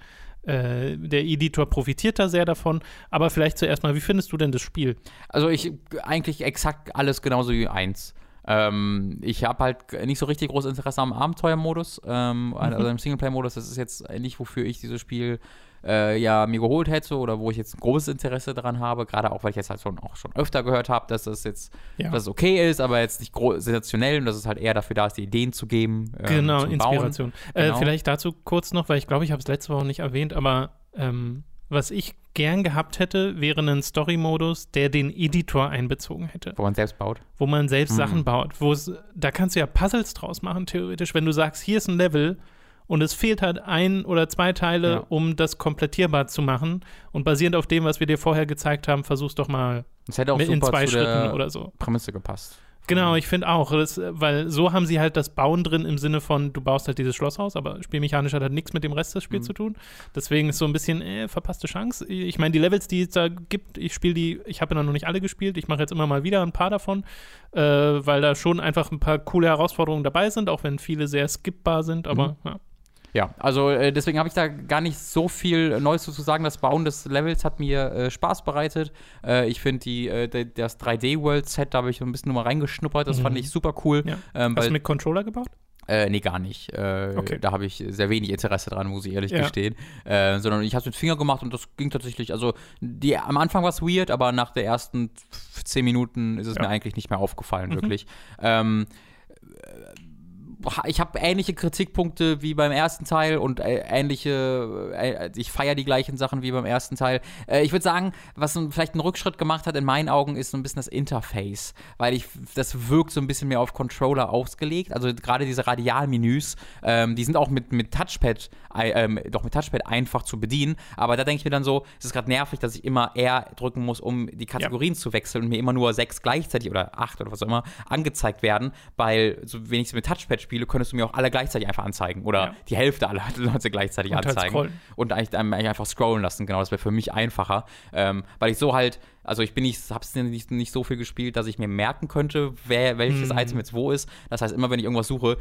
äh, der Editor profitiert da sehr davon. Aber vielleicht zuerst mal, wie findest du denn das Spiel? Also ich eigentlich exakt alles genauso wie eins. Ähm, ich habe halt nicht so richtig großes Interesse am Abenteuermodus, ähm, also Mhm. im Singleplayer-Modus. Das ist jetzt nicht, wofür ich dieses Spiel äh, ja mir geholt hätte oder wo ich jetzt ein großes Interesse daran habe. Gerade auch, weil ich jetzt halt schon, auch schon öfter gehört habe, dass es jetzt Ja. dass es okay ist, aber jetzt nicht sensationell und dass es halt eher dafür da ist, die Ideen zu geben. ähm, Genau, Inspiration. Äh, Genau. vielleicht dazu kurz noch, weil ich glaube, ich habe es letzte Woche nicht erwähnt, aber ähm, was ich gern gehabt hätte, wäre ein Story-Modus, der den Editor einbezogen hätte, wo man selbst baut. wo man selbst Mhm. Sachen baut. Da kannst du ja Puzzles draus machen, theoretisch, wenn du sagst, hier ist ein Level und es fehlt halt ein oder zwei Teile, Ja. um das komplettierbar zu machen. Und basierend auf dem, was wir dir vorher gezeigt haben, versuch's doch mal Das hätte auch mit in zwei Schritten der oder so. Prämisse gepasst. Genau, ich finde auch, das, weil so haben sie halt das Bauen drin im Sinne von, du baust halt dieses Schlosshaus, aber spielmechanisch hat halt nichts mit dem Rest des Spiels Mhm. zu tun. Deswegen ist so ein bisschen äh, verpasste Chance. Ich meine, die Levels, die es da gibt, ich spiele die, ich habe ja noch nicht alle gespielt, ich mache jetzt immer mal wieder ein paar davon, äh, weil da schon einfach ein paar coole Herausforderungen dabei sind, auch wenn viele sehr skippbar sind, aber Mhm. ja. Ja, also äh, deswegen habe ich da gar nicht so viel Neues zu sagen. Das Bauen des Levels hat mir äh, Spaß bereitet. Äh, ich finde die äh, das 3D-World-Set, da habe ich so ein bisschen nur mal reingeschnuppert. Das Mhm. fand ich super cool. Ja. Ähm, Hast du mit Controller gebaut? äh, nee, gar nicht. Äh, Okay. Da habe ich sehr wenig Interesse dran, muss ich ehrlich Ja. gestehen. Äh, sondern ich habe es mit Finger gemacht und das ging tatsächlich. Also die, am Anfang war es weird, aber nach der ersten zehn Minuten ist es Ja. mir eigentlich nicht mehr aufgefallen, Mhm. wirklich. Ähm, ich habe ähnliche Kritikpunkte wie beim ersten Teil und äh, ähnliche, äh, ich feiere die gleichen Sachen wie beim ersten Teil. Äh, ich würde sagen, was vielleicht einen Rückschritt gemacht hat in meinen Augen, ist so ein bisschen das Interface, weil ich, das wirkt so ein bisschen mehr auf Controller ausgelegt. Also gerade diese Radialmenüs, ähm, die sind auch mit, mit Touchpad, äh, doch mit Touchpad einfach zu bedienen, aber da denke ich mir dann so, es ist gerade nervig, dass ich immer R drücken muss, um die Kategorien zu wechseln und mir immer nur sechs gleichzeitig oder acht oder was auch immer angezeigt werden, weil so es mit Touchpad spiele, könntest du mir auch alle gleichzeitig einfach anzeigen oder Ja. die Hälfte aller Leute gleichzeitig Und halt anzeigen scrollen. und eigentlich, einem eigentlich einfach scrollen lassen. Genau, das wäre für mich einfacher, ähm, weil ich so halt, also ich bin nicht, hab's nicht, nicht so viel gespielt, dass ich mir merken könnte, wer welches Mhm. Item jetzt wo ist. Das heißt, immer wenn ich irgendwas suche,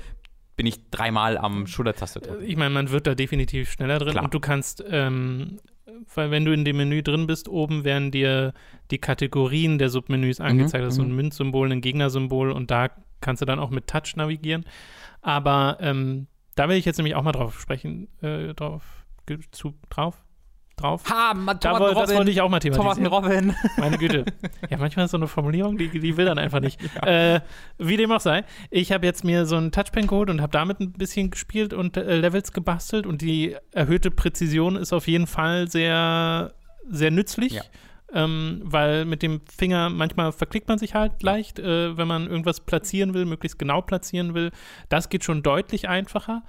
bin ich dreimal am Schultertaste drücken. Ich meine, man wird da definitiv schneller drin Klar. und du kannst, ähm, weil wenn du in dem Menü drin bist, oben werden dir die Kategorien der Submenüs angezeigt. das ist so ein mhm. Münzsymbol, ein Gegnersymbol und da kannst du dann auch mit Touch navigieren. Aber ähm, da will ich jetzt nämlich auch mal drauf sprechen, äh, drauf, zu, drauf, drauf. Ha, man, Da Thomas und das wollte Robin. ich auch mal Thomas thematisieren. Robin. *laughs* Meine Güte. Ja, manchmal ist so eine Formulierung, die, die will dann einfach nicht. *laughs* Äh, wie dem auch sei. Ich habe jetzt mir so einen Touchpen geholt und habe damit ein bisschen gespielt und äh, Levels gebastelt und die erhöhte Präzision ist auf jeden Fall sehr, sehr nützlich. Ja. Ähm, weil mit dem Finger manchmal verklickt man sich halt leicht, äh, wenn man irgendwas platzieren will, möglichst genau platzieren will. Das geht schon deutlich einfacher.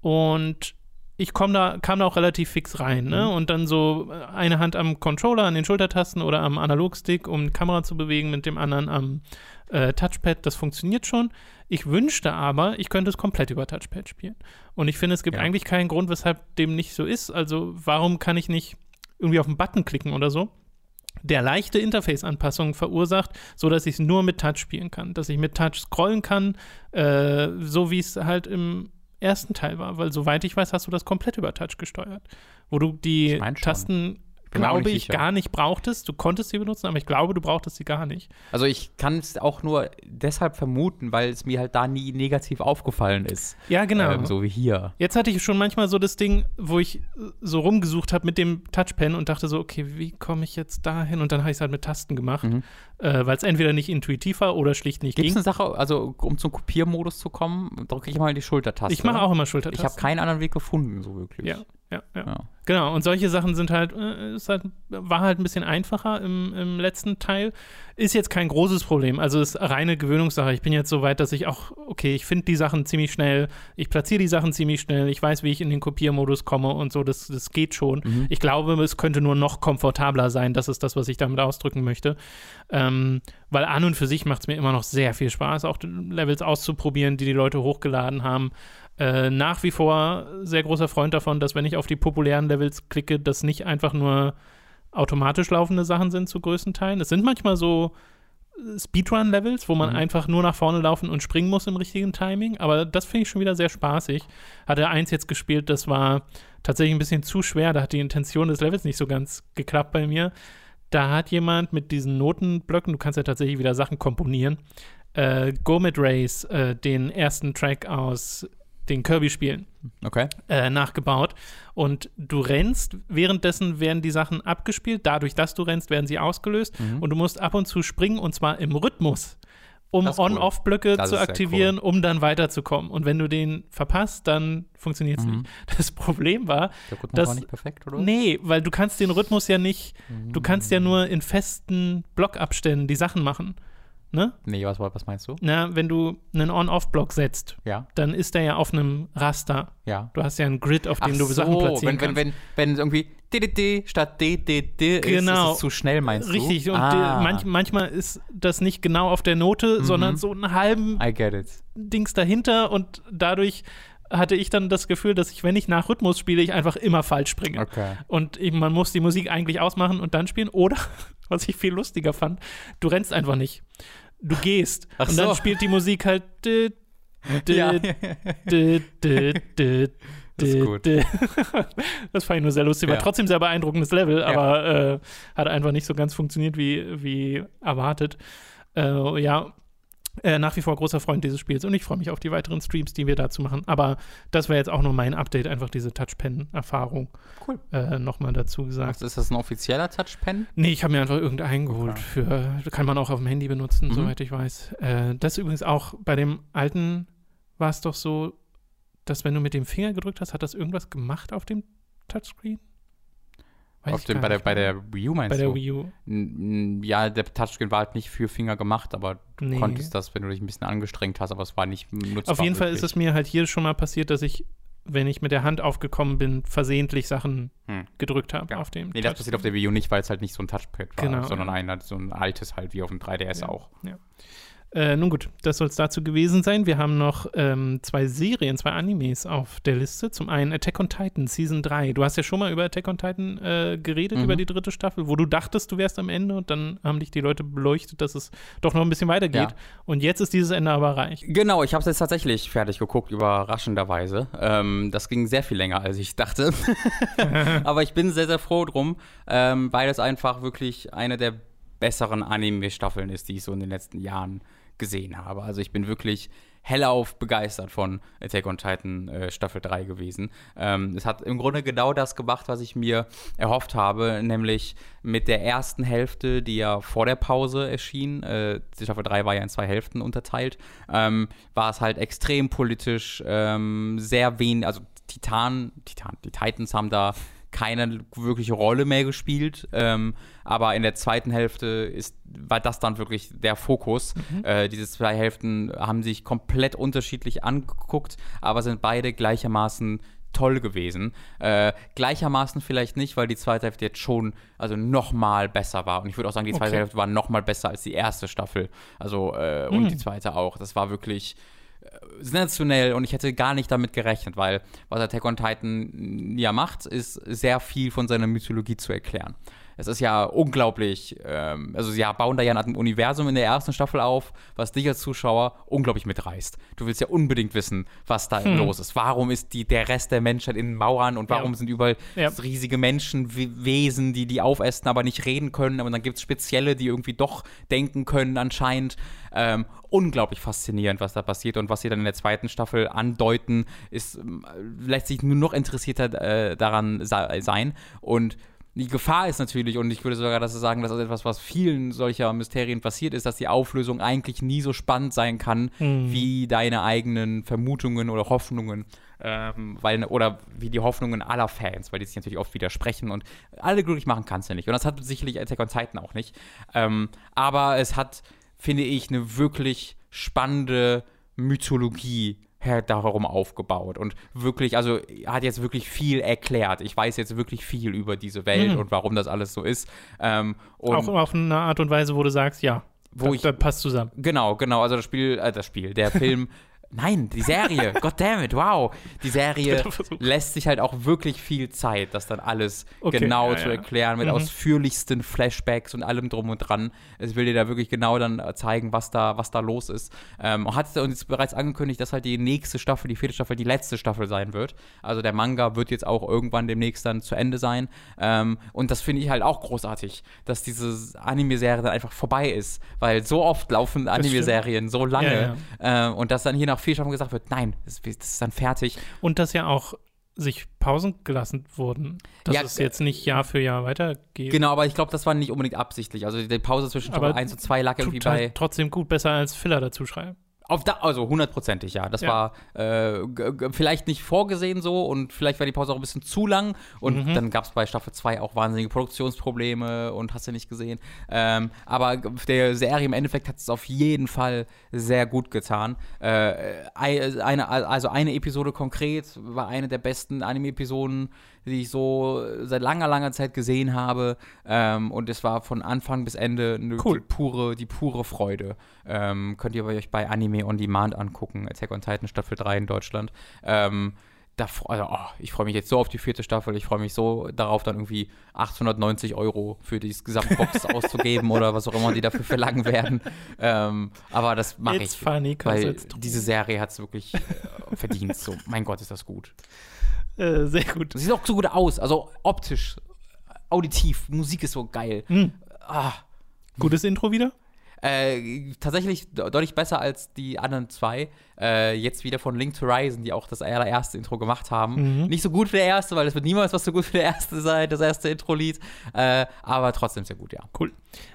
Und ich komm da, kam da auch relativ fix rein, ne? Mhm. Und dann so eine Hand am Controller, an den Schultertasten oder am Analogstick, um die Kamera zu bewegen, mit dem anderen am äh, Touchpad. Das funktioniert schon. Ich wünschte aber, ich könnte es komplett über Touchpad spielen. Und ich finde, es gibt Ja. eigentlich keinen Grund, weshalb dem nicht so ist. Also, warum kann ich nicht irgendwie auf den Button klicken oder so? Der leichte Interface-Anpassungen verursacht, sodass ich es nur mit Touch spielen kann. Dass ich mit Touch scrollen kann, äh, so wie es halt im ersten Teil war. Weil soweit ich weiß, hast du das komplett über Touch gesteuert. Wo du die Ich mein. Tasten, Bin glaube ich, sicher. gar nicht brauchtest. Du konntest sie benutzen, aber ich glaube, du brauchtest sie gar nicht. Also ich kann es auch nur deshalb vermuten, weil es mir halt da nie negativ aufgefallen ist. Ja, genau. Ähm, so wie hier. Jetzt hatte ich schon manchmal so das Ding, wo ich äh, so rumgesucht habe mit dem Touchpen und dachte so, okay, wie komme ich jetzt dahin? Und dann habe ich es halt mit Tasten gemacht, Mhm. äh, weil es entweder nicht intuitiv war oder schlicht nicht Gibt es ging. eine Sache, also um zum Kopiermodus zu kommen, drücke ich mal die Schultertaste. Ich mache auch immer Ich Schultertasten. habe keinen anderen Weg gefunden, so wirklich. Ja, ja, ja. Ja. Genau, und solche Sachen sind halt, äh, ist halt, war halt ein bisschen einfacher im, im letzten Teil. Ist jetzt kein großes Problem. Also ist reine Gewöhnungssache. Ich bin jetzt so weit, dass ich auch, okay, ich finde die Sachen ziemlich schnell, ich platziere die Sachen ziemlich schnell, ich weiß, wie ich in den Kopiermodus komme und so, das, das geht schon. Mhm. Ich glaube, es könnte nur noch komfortabler sein. Das ist das, was ich damit ausdrücken möchte. Ähm, weil an und für sich macht es mir immer noch sehr viel Spaß, auch Levels auszuprobieren, die die Leute hochgeladen haben. Äh, nach wie vor sehr großer Freund davon, dass wenn ich auf die populären Levels klicke, das nicht einfach nur automatisch laufende Sachen sind zu größten Teilen. Es sind manchmal so Speedrun-Levels, wo man Mhm. einfach nur nach vorne laufen und springen muss im richtigen Timing. Aber das finde ich schon wieder sehr spaßig. Hatte eins jetzt gespielt, das war tatsächlich ein bisschen zu schwer. Da hat die Intention des Levels nicht so ganz geklappt bei mir. Da hat jemand mit diesen Notenblöcken, du kannst ja tatsächlich wieder Sachen komponieren, äh, Gourmet Race, äh, den ersten Track aus den Kirby-Spielen, Okay. äh, nachgebaut. Und du rennst, währenddessen werden die Sachen abgespielt. Dadurch, dass du rennst, werden sie ausgelöst. Mhm. Und du musst ab und zu springen und zwar im Rhythmus, um cool. On-Off-Blöcke Das zu aktivieren, um dann weiterzukommen. Und wenn du den verpasst, dann funktioniert es Mhm. nicht. *laughs* Das Problem war, Der Rhythmus Das- war nicht perfekt, oder? nee, weil du kannst den Rhythmus ja nicht, du kannst ja nur in festen Blockabständen die Sachen machen. Ne? Nee, was, was meinst du? Na, wenn du einen On-Off-Block setzt, Ja, dann ist der ja auf einem Raster. ja. Du hast ja einen Grid, auf dem Ach du so, Sachen platzieren wenn, wenn, kannst. wenn, wenn irgendwie D, D, D statt D, D, D ist, Genau. ist es zu schnell, meinst du? Richtig, und ah, manch, manchmal ist das nicht genau auf der Note, Mhm. sondern so einen halben I get it. Dings dahinter und dadurch hatte ich dann das Gefühl, dass ich, wenn ich nach Rhythmus spiele, ich einfach immer falsch springe. Okay. Und eben, man muss die Musik eigentlich ausmachen und dann spielen. Oder, *laughs* was ich viel lustiger fand, du rennst einfach nicht. Du gehst. Ach und dann so. spielt die Musik halt. *laughs* dü- Ja. Das ist gut. *laughs* Das fand ich nur sehr lustig. War Ja. trotzdem sehr beeindruckendes Level, aber äh, hat einfach nicht so ganz funktioniert wie, wie erwartet. Äh, ja, äh, nach wie vor großer Freund dieses Spiels und ich freue mich auf die weiteren Streams, die wir dazu machen. Aber das wäre jetzt auch nur mein Update, einfach diese Touchpen-Erfahrung Cool. äh, nochmal dazu gesagt. Ist das ein offizieller Touchpen? Nee, ich habe mir einfach irgendeinen geholt. Für, kann man auch auf dem Handy benutzen, Mhm. soweit ich weiß. Äh, das übrigens auch bei dem alten war es doch so, dass wenn du mit dem Finger gedrückt hast, hat das irgendwas gemacht auf dem Touchscreen? Weiß Auf dem, bei, der, bei der Wii U meinst bei der du? Wii U. N- n- Ja, der Touchscreen war halt nicht für Finger gemacht, aber du Nee. konntest das, wenn du dich ein bisschen angestrengt hast, aber es war nicht nutzbar. Auf jeden Fall ist wirklich. es mir halt hier schon mal passiert, dass ich, wenn ich mit der Hand aufgekommen bin, versehentlich Sachen Hm. gedrückt habe Ja. auf dem. Nee, das passiert auf der Wii U nicht, weil es halt nicht so ein Touchpad war, Genau, sondern ja. einer, so ein altes halt, wie auf dem 3DS Ja. auch. Äh, nun gut, das soll es dazu gewesen sein. Wir haben noch ähm, zwei Serien, zwei Animes auf der Liste. Zum einen Attack on Titan Season 3. Du hast ja schon mal über Attack on Titan äh, geredet, Mhm. über die dritte Staffel, wo du dachtest, du wärst am Ende und dann haben dich die Leute beleuchtet, dass es doch noch ein bisschen weitergeht. Ja. Und jetzt ist dieses Ende aber erreicht. Genau, ich habe es jetzt tatsächlich fertig geguckt, überraschenderweise. Ähm, das ging sehr viel länger, als ich dachte. *laughs* Aber ich bin sehr, sehr froh drum, ähm, weil es einfach wirklich eine der besseren Anime-Staffeln ist, die ich so in den letzten Jahren gesehen habe. Also ich bin wirklich hellauf begeistert von Attack on Titan äh, Staffel 3 gewesen. Ähm, es hat im Grunde genau das gemacht, was ich mir erhofft habe, nämlich mit der ersten Hälfte, die ja vor der Pause erschien, äh, Staffel 3 war ja in zwei Hälften unterteilt, ähm, war es halt extrem politisch, ähm, sehr wenig, also Titan, Titan, die Titans haben da keine wirkliche Rolle mehr gespielt. Ähm, aber in der zweiten Hälfte ist, war das dann wirklich der Fokus. Äh, diese zwei Hälften haben sich komplett unterschiedlich angeguckt, aber sind beide gleichermaßen toll gewesen. Äh, gleichermaßen vielleicht nicht, weil die zweite Hälfte jetzt schon also noch mal besser war. Und ich würde auch sagen, die zweite Okay. Hälfte war noch mal besser als die erste Staffel. Also äh, und Mhm. die zweite auch. Das war wirklich sensationell und ich hätte gar nicht damit gerechnet, weil was Attack on Titan ja macht, ist sehr viel von seiner Mythologie zu erklären. Es ist ja unglaublich, ähm, also sie bauen da ja ein Universum in der ersten Staffel auf, was dich als Zuschauer unglaublich mitreißt. Du willst ja unbedingt wissen, was da Hm. los ist. Warum ist die, der Rest der Menschheit in Mauern und warum Ja. sind überall Ja. riesige Menschenwesen, die die aufessen, aber nicht reden können. Aber dann gibt es Spezielle, die irgendwie doch denken können anscheinend. Ähm, unglaublich faszinierend, was da passiert und was sie dann in der zweiten Staffel andeuten, ist ähm, lässt sich nur noch interessierter äh, daran sein und die Gefahr ist natürlich, und ich würde sogar das sagen, dass das etwas, was vielen solcher Mysterien passiert ist, dass die Auflösung eigentlich nie so spannend sein kann, Hm. wie deine eigenen Vermutungen oder Hoffnungen, ähm, weil, oder wie die Hoffnungen aller Fans, weil die sich natürlich oft widersprechen und alle glücklich machen kannst du nicht. Und das hat sicherlich Attack on Titan auch nicht. Ähm, aber es hat, finde ich, eine wirklich spannende Mythologie darum aufgebaut und wirklich, also er hat jetzt wirklich viel erklärt. Ich weiß jetzt wirklich viel über diese Welt Mhm. und warum das alles so ist. Ähm, und Auch auf eine Art und Weise, wo du sagst, ja, Wo das, ich- das passt zusammen. Genau, genau. Also das Spiel, äh, das Spiel, der *laughs* Film Nein, die Serie. *laughs* Goddammit, wow. Die Serie lässt sich halt auch wirklich viel Zeit, das dann alles Okay, genau ja, zu ja. erklären, mit Mhm. ausführlichsten Flashbacks und allem drum und dran. Es will dir da wirklich genau dann äh, zeigen, was da, was da los ist. Ähm, und hat uns bereits angekündigt, dass halt die nächste Staffel, die vierte Staffel, die letzte Staffel sein wird. Also der Manga wird jetzt auch irgendwann demnächst dann zu Ende sein. Ähm, und das finde ich halt auch großartig, dass diese Anime-Serie dann einfach vorbei ist. Weil so oft laufen Anime-Serien so lange. Ähm, und dass dann hier nach vier Staffeln gesagt wird, nein, das, das ist dann fertig. Und dass ja auch sich Pausen gelassen wurden, dass Ja, es jetzt nicht Jahr für Jahr weitergeht. Genau, aber ich glaube, das war nicht unbedingt absichtlich. Also die Pause zwischen Staffel Aber 1 und 2 lag irgendwie halt bei. trotzdem gut, besser als Filler dazu schreiben. Auf da, also hundertprozentig, ja. Das Ja. war äh, vielleicht nicht vorgesehen so und vielleicht war die Pause auch ein bisschen zu lang. Und Mhm. dann gab es bei Staffel 2 auch wahnsinnige Produktionsprobleme und hast du nicht gesehen. Ähm, aber der Serie im Endeffekt hat es auf jeden Fall sehr gut getan. Äh, ei- eine, also eine Episode konkret war eine der besten Anime-Episoden, die ich so seit langer, langer Zeit gesehen habe. Ähm, und es war von Anfang bis Ende eine Cool. die pure, die pure Freude. Ähm, könnt ihr euch bei Anime on Demand angucken, Attack on Titan Staffel 3 in Deutschland. Ähm, da, also, oh, ich freue mich jetzt so auf die vierte Staffel. Ich freue mich so darauf, dann irgendwie 890 Euro für die Gesamtbox *laughs* auszugeben oder was auch immer die dafür verlangen werden. Ähm, aber das mache ich. funny, Weil diese Serie hat es wirklich äh, verdient. So, mein Gott, ist das gut. Äh, sehr gut. Sieht auch so gut aus. Also optisch, auditiv, Musik ist so geil. Hm. Ah, Gutes Intro wieder? Äh, tatsächlich de- deutlich besser als die anderen zwei. Äh, jetzt wieder von Link to Horizon, die auch das allererste Intro gemacht haben. Mhm. Nicht so gut wie der erste, weil es wird niemals was so gut wie der erste sein, das erste Intro-Lied. Äh, aber trotzdem sehr gut, ja. Cool.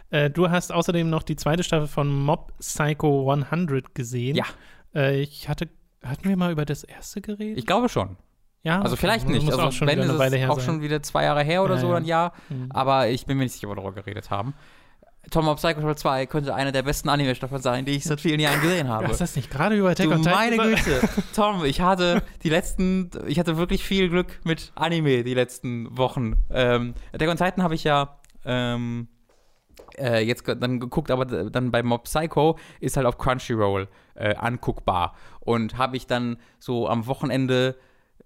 Äh, du hast außerdem noch die zweite Staffel von Mob Psycho 100 gesehen. Ja. Äh, ich hatte, hatten wir mal über das erste geredet? Ich glaube schon. Ja. Also vielleicht nicht. Also auch schon wenn ist Weile es her auch sein. schon wieder zwei Jahre her oder Ja, so, ja. ein Jahr. Mhm. Aber ich bin mir nicht sicher, ob wir darüber geredet haben. Tom of Psycho Staffel 2 könnte eine der besten Anime-Staffeln sein, die ich seit vielen Jahren gesehen habe. Du hast das nicht gerade über Attack Du on Titan meine? Güte. Tom, ich hatte die letzten, ich hatte wirklich viel Glück mit Anime die letzten Wochen. Ähm, Attack on Titan habe ich ja ähm, äh, jetzt dann geguckt, aber dann bei Mob Psycho ist halt auf Crunchyroll äh, anguckbar. Und habe ich dann so am Wochenende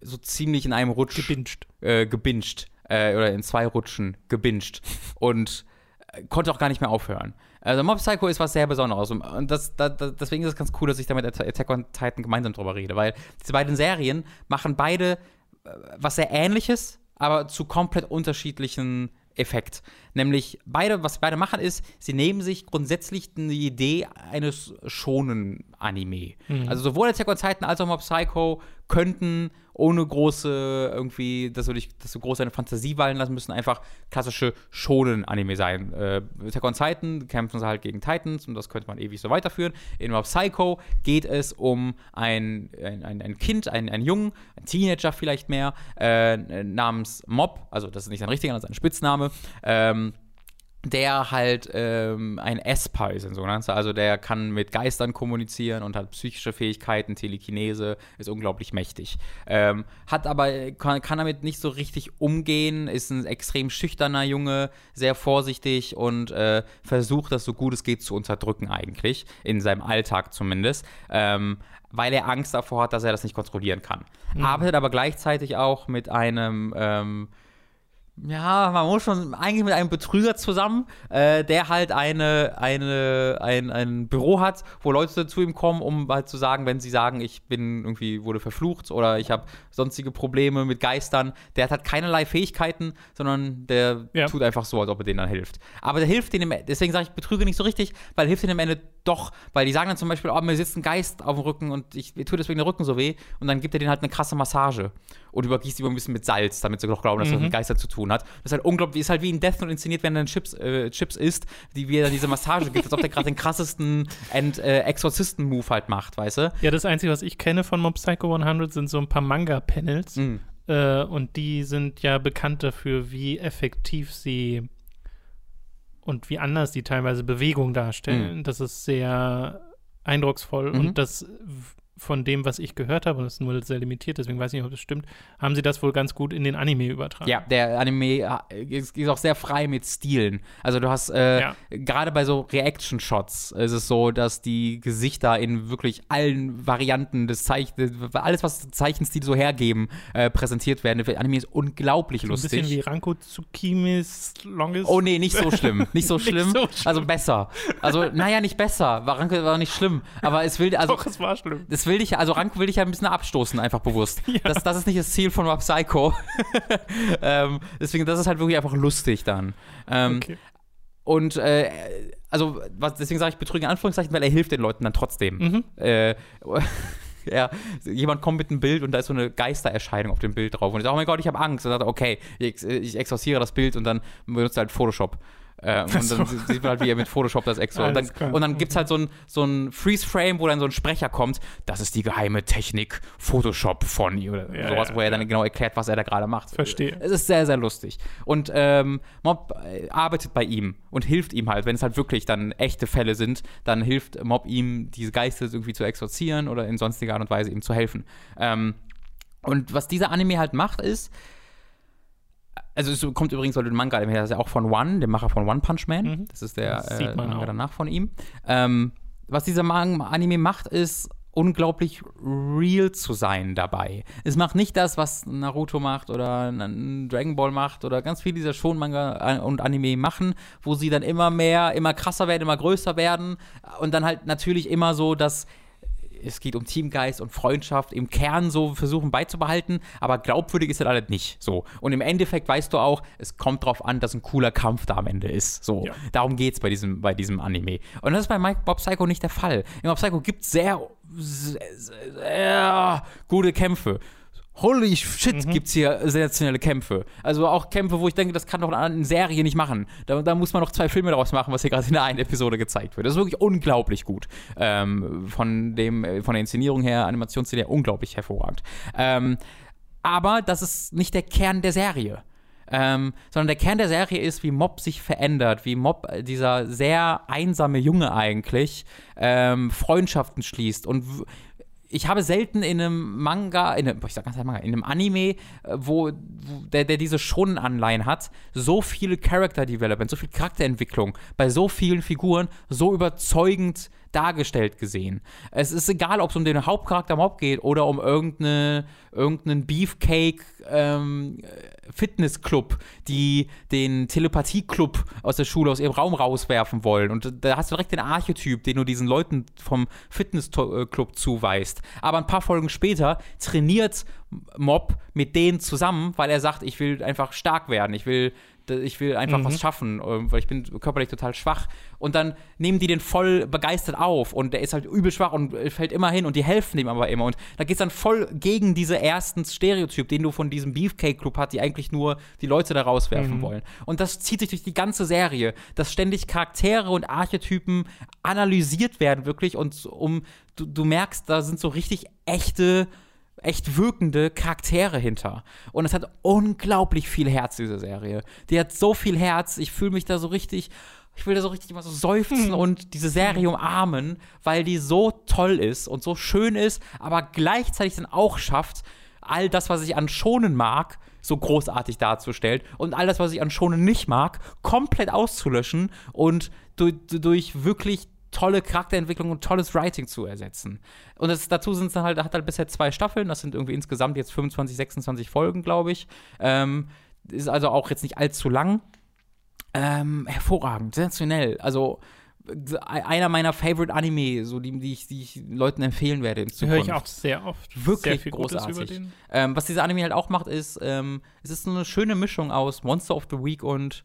so ziemlich in einem Rutsch Gebinged. äh, gebinged. Äh, oder in zwei Rutschen gebinged. Und äh, konnte auch gar nicht mehr aufhören. Also Mob Psycho ist was sehr Besonderes. Und das, da, da, deswegen ist es ganz cool, dass ich da mit Atta- Attack on Titan gemeinsam drüber rede. Weil diese beiden Serien machen beide äh, was sehr ähnliches, aber zu komplett unterschiedlichen Effekt. Nämlich beide, was beide machen, ist, sie nehmen sich grundsätzlich die Idee eines schonen Anime. Also sowohl Attack on Titan als auch Mob Psycho könnten ohne große irgendwie, dass du dich, dass du groß deine Fantasie wallen lassen müssen, einfach klassische schonen Anime sein. Äh, Attack on Titan kämpfen sie halt gegen Titans und das könnte man ewig so weiterführen. In Mob Psycho geht es um ein, ein, ein, Kind, ein, ein Jungen, ein Teenager vielleicht mehr, äh, namens Mob, also das ist nicht sein richtiger, das ist ein Spitzname, ähm, der halt ähm, ein Esper ist, ein sogenannter. Also der kann mit Geistern kommunizieren und hat psychische Fähigkeiten, Telekinese, ist unglaublich mächtig. Ähm, hat aber, kann, kann damit nicht so richtig umgehen, ist ein extrem schüchterner Junge, sehr vorsichtig und äh, versucht das so gut es geht zu unterdrücken eigentlich, in seinem Alltag zumindest. Ähm, weil er Angst davor hat, dass er das nicht kontrollieren kann. Arbeitet aber gleichzeitig auch mit einem ähm, ja, man muss schon eigentlich mit einem Betrüger zusammen, äh, der halt eine, eine, ein, ein Büro hat, wo Leute zu ihm kommen, um halt zu sagen, wenn sie sagen, ich bin irgendwie, wurde verflucht oder ich habe sonstige Probleme mit Geistern, der hat halt keinerlei Fähigkeiten, sondern der Ja. tut einfach so, als ob er denen dann hilft. Aber der hilft denen, im- deswegen sage ich Betrüger nicht so richtig, weil hilft denen am Ende doch, weil die sagen dann zum Beispiel, oh, mir sitzt ein Geist auf dem Rücken und ich mir tut deswegen der Rücken so weh und dann gibt er denen halt eine krasse Massage und übergießt die immer ein bisschen mit Salz, damit sie doch glauben, dass das mit Geistern zu tun hat. Das ist halt unglaublich, ist halt wie in Death Note inszeniert, wenn er dann Chips, äh, Chips isst, die wie er dann diese Massage gibt, als ob der gerade den krassesten äh, Exorzisten-Move halt macht, weißt du? Ja, das Einzige, was ich kenne von Mob Psycho 100 sind so ein paar Manga-Panels. Mhm. Äh, und die sind ja bekannt dafür, wie effektiv sie und wie anders die teilweise Bewegung darstellen. Das ist sehr eindrucksvoll Mhm. und das von dem, was ich gehört habe, und das ist nur sehr limitiert, deswegen weiß ich nicht, ob das stimmt, haben sie das wohl ganz gut in den Anime übertragen. Ja, der Anime äh, ist, ist auch sehr frei mit Stilen. Also du hast äh, Ja. gerade bei so Reaction-Shots ist es so, dass die Gesichter in wirklich allen Varianten des Zeichens, alles was Zeichenstil so hergeben, äh, präsentiert werden. Der Anime ist unglaublich So ein lustig. bisschen wie Ranko Tsukimis Longest. Oh nee, nicht so *laughs* schlimm. Nicht so Nicht schlimm. so schlimm. Also besser. Also, naja, nicht besser. War Ranke war nicht schlimm. Aber es will, also, Doch, es war schlimm. das will dich, also Ranke will dich ja ein bisschen abstoßen, einfach bewusst. *laughs* Das, das ist nicht das Ziel von Mob Psycho. *laughs* ähm, deswegen, das ist halt wirklich einfach lustig dann. Ähm, Okay. Und äh, also, was, deswegen sage ich betrügen in Anführungszeichen, weil er hilft den Leuten dann trotzdem. Mhm. Äh, *laughs* ja, jemand kommt mit einem Bild und da ist so eine Geistererscheinung auf dem Bild drauf. Und ich sage, oh mein Gott, ich habe Angst. Und dann sagt er, okay, ich, ich exorziere das Bild und dann benutzt er halt Photoshop. Äh, und so. dann sieht man halt, wie er mit Photoshop das exo. *laughs* Und dann, und dann gibt es halt so ein, so ein Freeze-Frame, wo dann so ein Sprecher kommt. Das ist die geheime Technik Photoshop von oder Ja, sowas, ja, wo er ja. dann genau erklärt, was er da gerade macht. Verstehe. Es ist sehr, sehr lustig. Und ähm, Mob äh, arbeitet bei ihm und hilft ihm halt, wenn es halt wirklich dann echte Fälle sind, dann hilft Mob ihm, diese Geister irgendwie zu exorzieren oder in sonstiger Art und Weise ihm zu helfen. Ähm, und was dieser Anime halt macht, ist, also es kommt übrigens aus dem Manga her, das ist ja auch von One, dem Macher von One Punch Man. Mhm. Das ist der Das äh, man Manga auch. danach von ihm. Ähm, was dieser Anime macht, ist unglaublich real zu sein dabei. Es macht nicht das, was Naruto macht oder Dragon Ball macht oder ganz viele dieser Schon-Manga äh, und Anime machen, wo sie dann immer mehr, immer krasser werden, immer größer werden und dann halt natürlich immer so, dass es geht um Teamgeist und Freundschaft im Kern so versuchen beizubehalten, aber glaubwürdig ist das alles nicht so. Und im Endeffekt weißt du auch, es kommt drauf an, dass ein cooler Kampf da am Ende ist. So, Ja. darum geht es bei diesem, bei diesem Anime. Und das ist bei Mike Bob Psycho nicht der Fall. In Bob Psycho gibt es sehr, sehr, sehr gute Kämpfe. Holy shit, Mhm. gibt's hier sensationelle Kämpfe. Also auch Kämpfe, wo ich denke, das kann doch eine Serie nicht machen. Da, da muss man noch zwei Filme daraus machen, was hier gerade in der einen Episode gezeigt wird. Das ist wirklich unglaublich gut. Ähm, von, dem, äh, von der Inszenierung her, Animationsszene her, unglaublich hervorragend. Ähm, aber das ist nicht der Kern der Serie. Ähm, sondern der Kern der Serie ist, wie Mob sich verändert, wie Mob, äh, dieser sehr einsame Junge eigentlich, ähm, Freundschaften schließt und ich habe selten in einem Manga, in einem, ich sag ganz Manga, in einem Anime, äh, wo, wo der, der diese Shonen-Anleihen hat, so viel Character Development, so viel Charakterentwicklung bei so vielen Figuren so überzeugend dargestellt gesehen. Es ist egal, ob es um den Hauptcharakter Mob geht oder um irgendeine, irgendeinen Beefcake ähm, Fitnessclub, die den Telepathie-Club aus der Schule, aus ihrem Raum rauswerfen wollen. Und da hast du direkt den Archetyp, den du diesen Leuten vom Fitnessclub zuweist. Aber ein paar Folgen später trainiert Mob mit denen zusammen, weil er sagt, ich will einfach stark werden, ich will ich will einfach Mhm. was schaffen, ähm, weil ich bin körperlich total schwach. Und dann nehmen die den voll begeistert auf und der ist halt übel schwach und äh, fällt immer hin und die helfen ihm aber immer. Und da geht es dann voll gegen diese ersten Stereotyp, den du von diesem Beefcake-Club hast, die eigentlich nur die Leute da rauswerfen Mhm. wollen. Und das zieht sich durch die ganze Serie, dass ständig Charaktere und Archetypen analysiert werden, wirklich. Und um, du, du merkst, da sind so richtig echte echt wirkende Charaktere hinter. Und es hat unglaublich viel Herz, diese Serie. Die hat so viel Herz. Ich fühle mich da so richtig, ich will da so richtig immer so seufzen und diese Serie umarmen, weil die so toll ist und so schön ist, aber gleichzeitig dann auch schafft, all das, was ich an Schonen mag, so großartig darzustellen und all das, was ich an Schonen nicht mag, komplett auszulöschen und durch, durch wirklich tolle Charakterentwicklung und tolles Writing zu ersetzen. Und das, dazu sind es dann halt, hat halt bisher zwei Staffeln, das sind irgendwie insgesamt jetzt 25, 26 Folgen, glaube ich. Ähm, ist also auch jetzt nicht allzu lang. Ähm, hervorragend, sensationell. Also einer meiner Favorite Anime, so die, die, ich, die ich Leuten empfehlen werde in Höre Zukunft. ich auch sehr oft. Wirklich sehr großartig. Ähm, was dieser Anime halt auch macht, ist, ähm, es ist so eine schöne Mischung aus Monster of the Week und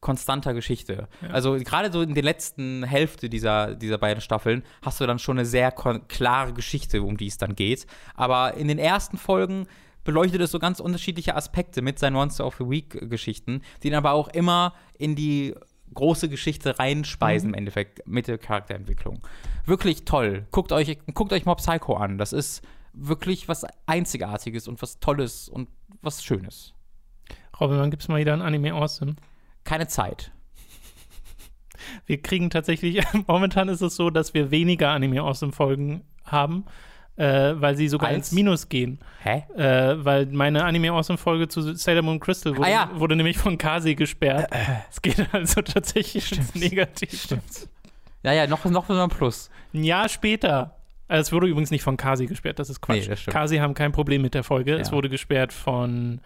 konstanter Geschichte. Ja. Also gerade so in der letzten Hälfte dieser, dieser beiden Staffeln hast du dann schon eine sehr klare Geschichte, um die es dann geht. Aber in den ersten Folgen beleuchtet es so ganz unterschiedliche Aspekte mit seinen Monster of the Week Geschichten, die dann aber auch immer in die große Geschichte reinspeisen im Endeffekt mit der Charakterentwicklung. Wirklich toll. Guckt euch, guckt euch Mob Psycho an. Das ist wirklich was Einzigartiges und was Tolles und was Schönes. Robin, wann gibt es mal wieder ein Anime Awesome? Keine Zeit. Wir kriegen tatsächlich, *laughs* momentan ist es so, dass wir weniger Anime Awesome Folgen haben. äh, weil sie sogar Als? ins Minus gehen. Hä? Äh, weil meine Anime Awesome Folge zu Sailor Moon Crystal wurde, Ah, ja. wurde nämlich von Kasi gesperrt. Es geht *laughs* also tatsächlich ins Negativ. Ja, ja, noch, noch ein Plus. Ein Jahr später. Also es wurde übrigens nicht von Kasi gesperrt, das ist Quatsch. Nee, das. Kasi haben kein Problem mit der Folge. Es Ja. wurde gesperrt von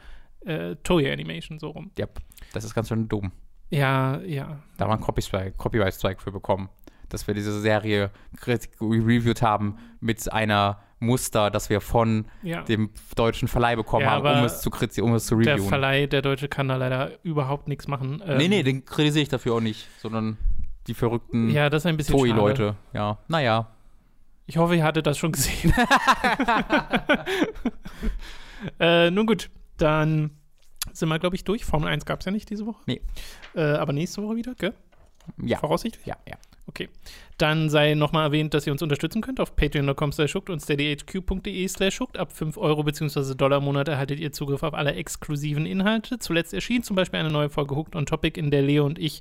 äh, Toei Animation, so rum. Ja, das ist ganz schön dumm. Ja, ja. Da haben wir einen Copystrike, Copyright Strike für bekommen, dass wir diese Serie reviewed haben mit einer Muster, das wir von ja. dem deutschen Verleih bekommen Ja, haben, um es zu, kriti- um es zu Der reviewen. Verleih, der Deutsche, kann da leider überhaupt nichts machen. Ähm, nee, nee, den kritisiere ich dafür auch nicht, sondern die verrückten Ja, das ist ein bisschen schade. Toei-Leute. Ja, naja. Ich hoffe, ihr hattet das schon gesehen. *laughs* *laughs* äh, nun gut, dann sind wir, glaube ich, durch. Formel 1 gab es ja nicht diese Woche. Nee. Äh, aber nächste Woche wieder, gell? Ja. Voraussichtlich? Ja, ja. Okay. Dann sei nochmal erwähnt, dass ihr uns unterstützen könnt auf patreon.com slash und steadyhq.de slash Ab 5 Euro bzw. Dollar im Monat erhaltet ihr Zugriff auf alle exklusiven Inhalte. Zuletzt erschien zum Beispiel eine neue Folge Hooked on Topic, in der Leo und ich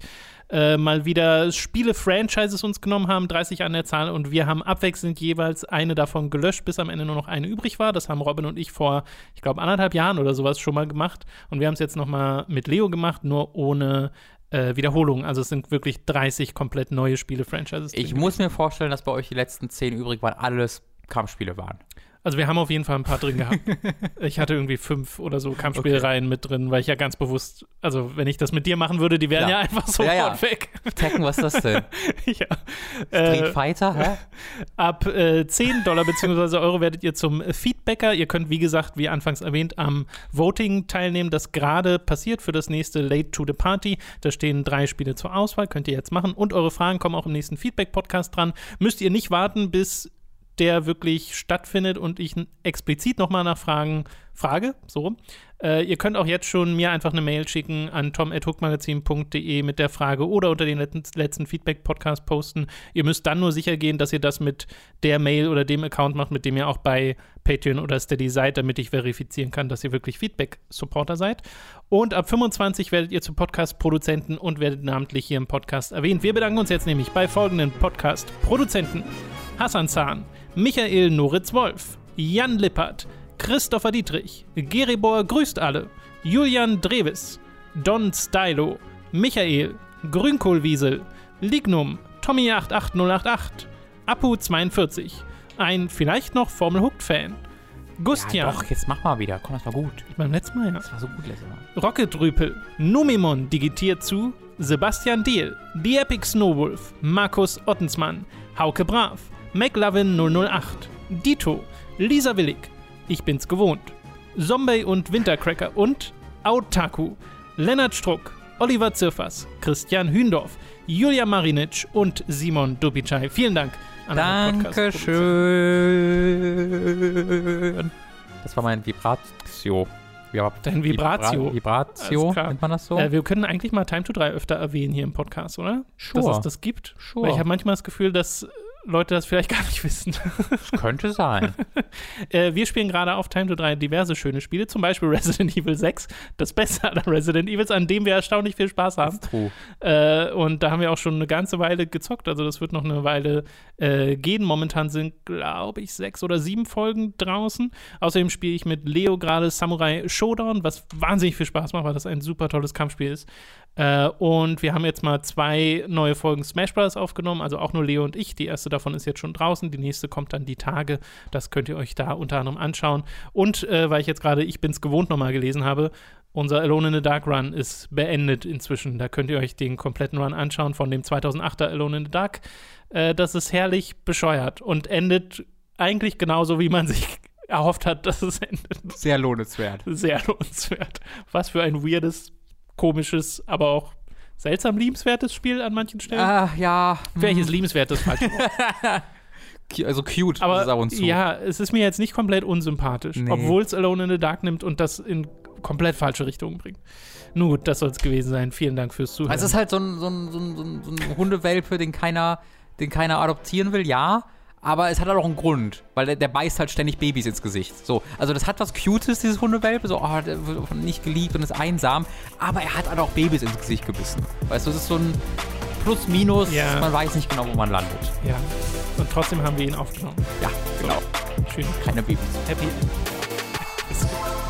äh, mal wieder Spiele-Franchises uns genommen haben, 30 an der Zahl, und wir haben abwechselnd jeweils eine davon gelöscht, bis am Ende nur noch eine übrig war. Das haben Robin und ich vor, ich glaube, anderthalb Jahren oder sowas schon mal gemacht. Und wir haben es jetzt nochmal mit Leo gemacht, nur ohne äh, Wiederholung. Also es sind wirklich 30 komplett neue Spiele-Franchises. Ich drin muss mir vorstellen, dass bei euch die letzten zehn übrig waren, alles Kampfspiele waren. Also wir haben auf jeden Fall ein paar drin gehabt. *laughs* ich hatte irgendwie fünf oder so Kampfspielreihen mit drin, weil ich ja ganz bewusst, also wenn ich das mit dir machen würde, die wären Ja. ja einfach sofort Ja, ja. weg. Tekken, was ist das denn? *laughs* ja. Street Äh, Fighter, hä? ab äh, 10 Dollar bzw. Euro werdet ihr zum Feedbacker. Ihr könnt, wie gesagt, wie anfangs erwähnt, am Voting teilnehmen, das gerade passiert für das nächste Late to the Party. Da stehen drei Spiele zur Auswahl, könnt ihr jetzt machen. Und eure Fragen kommen auch im nächsten Feedback-Podcast dran. Müsst ihr nicht warten, bis der wirklich stattfindet und ich explizit nochmal nach Fragen frage, so. Äh, ihr könnt auch jetzt schon mir einfach eine Mail schicken an tom.hookmagazin.de mit der Frage oder unter den letzten, letzten Feedback-Podcast posten. Ihr müsst dann nur sicher gehen, dass ihr das mit der Mail oder dem Account macht, mit dem ihr auch bei Patreon oder Steady seid, damit ich verifizieren kann, dass ihr wirklich Feedback-Supporter seid. Und ab 25 werdet ihr zu Podcast-Produzenten und werdet namentlich hier im Podcast erwähnt. Wir bedanken uns jetzt nämlich bei folgenden Podcast-Produzenten. Hassan Zahn, Michael Noritz-Wolf, Jan Lippert, Christopher Dietrich, Geribor grüßt alle, Julian Drevis, Don Stylo, Michael, Grünkohlwiesel, Lignum, Tommy88088, Apu42, ein vielleicht noch Formel Hooked-Fan, Gustian, Ja, doch, jetzt mach mal wieder. Komm, das war gut. beim letzten Mal, ja. Das war so gut letztes Mal. Rocket Rüpel, Numimon digitiert zu Sebastian Dehl, The Epic Snowwolf, Markus Ottensmann, Hauke Brav, McLovin 008, Dito, Lisa Willig, Ich bin's gewohnt, Zombie und Wintercracker und Autaku, Lennart Struck, Oliver Zirfers, Christian Hündorf, Julia Marinic und Simon Dubicai. Vielen Dank an Podcast-Produzenten. Dankeschön. Das war mein Vibratio. Ja, Dein Vibratio. Vibra Vibratio, nennt man das so? Äh, wir können eigentlich mal Time to 3 öfter erwähnen hier im Podcast, oder? Sure. Dass es das gibt. Sure. Weil ich habe manchmal das Gefühl, dass Leute das vielleicht *laughs* gar nicht wissen. das könnte sein. *laughs* äh, wir spielen gerade auf Time to 3 diverse schöne Spiele, zum Beispiel *laughs* Resident Evil 6, das Beste aller Resident Evils, an dem wir erstaunlich viel Spaß haben. True. Äh, und da haben wir auch schon eine ganze Weile gezockt. Also das wird noch eine Weile äh, gehen. Momentan sind, glaube ich, sechs oder sieben Folgen draußen. Außerdem spiele ich mit Leo gerade Samurai Showdown, was wahnsinnig viel Spaß macht, weil das ein super tolles Kampfspiel ist. Äh, und wir haben jetzt mal zwei neue Folgen Smash Bros. aufgenommen, also auch nur Leo und ich. Die erste davon ist jetzt schon draußen, die nächste kommt dann die Tage. Das könnt ihr euch da unter anderem anschauen. Und äh, weil ich jetzt gerade Ich bin's gewohnt nochmal gelesen habe, unser Alone in the Dark Run ist beendet inzwischen. Da könnt ihr euch den kompletten Run anschauen von dem 2008er Alone in the Dark. Äh, das ist herrlich bescheuert und endet eigentlich genauso, wie man *laughs* sich erhofft hat, dass es endet. Sehr lohnenswert. Sehr lohnenswert. Was für ein weirdes, komisches, aber auch seltsam liebenswertes Spiel an manchen Stellen. Ah, ja. Vielleicht ist liebenswert das falsche *laughs* Wort. Cu- Also cute Aber ab und zu. ja, es ist mir jetzt nicht komplett unsympathisch, Nee. obwohl es Alone in the Dark nimmt und das in komplett falsche Richtungen bringt. Nun gut, das soll es gewesen sein. Vielen Dank fürs Zuhören. Also es ist halt so ein, so ein, so ein, so ein, so ein Hundewelpe, den keiner, den keiner adoptieren will, ja. Aber es hat halt auch einen Grund, weil der, der beißt halt ständig Babys ins Gesicht. So, also das hat was Cutes, dieses Hundewelpe, so, oh, der wird nicht geliebt und ist einsam, aber er hat halt auch Babys ins Gesicht gebissen. Weißt du, es ist so ein Plus-Minus, Ja. man weiß nicht genau, wo man landet. ja. Und trotzdem haben wir ihn aufgenommen. Ja, genau. Tschüss. Keine Babys. Happy End.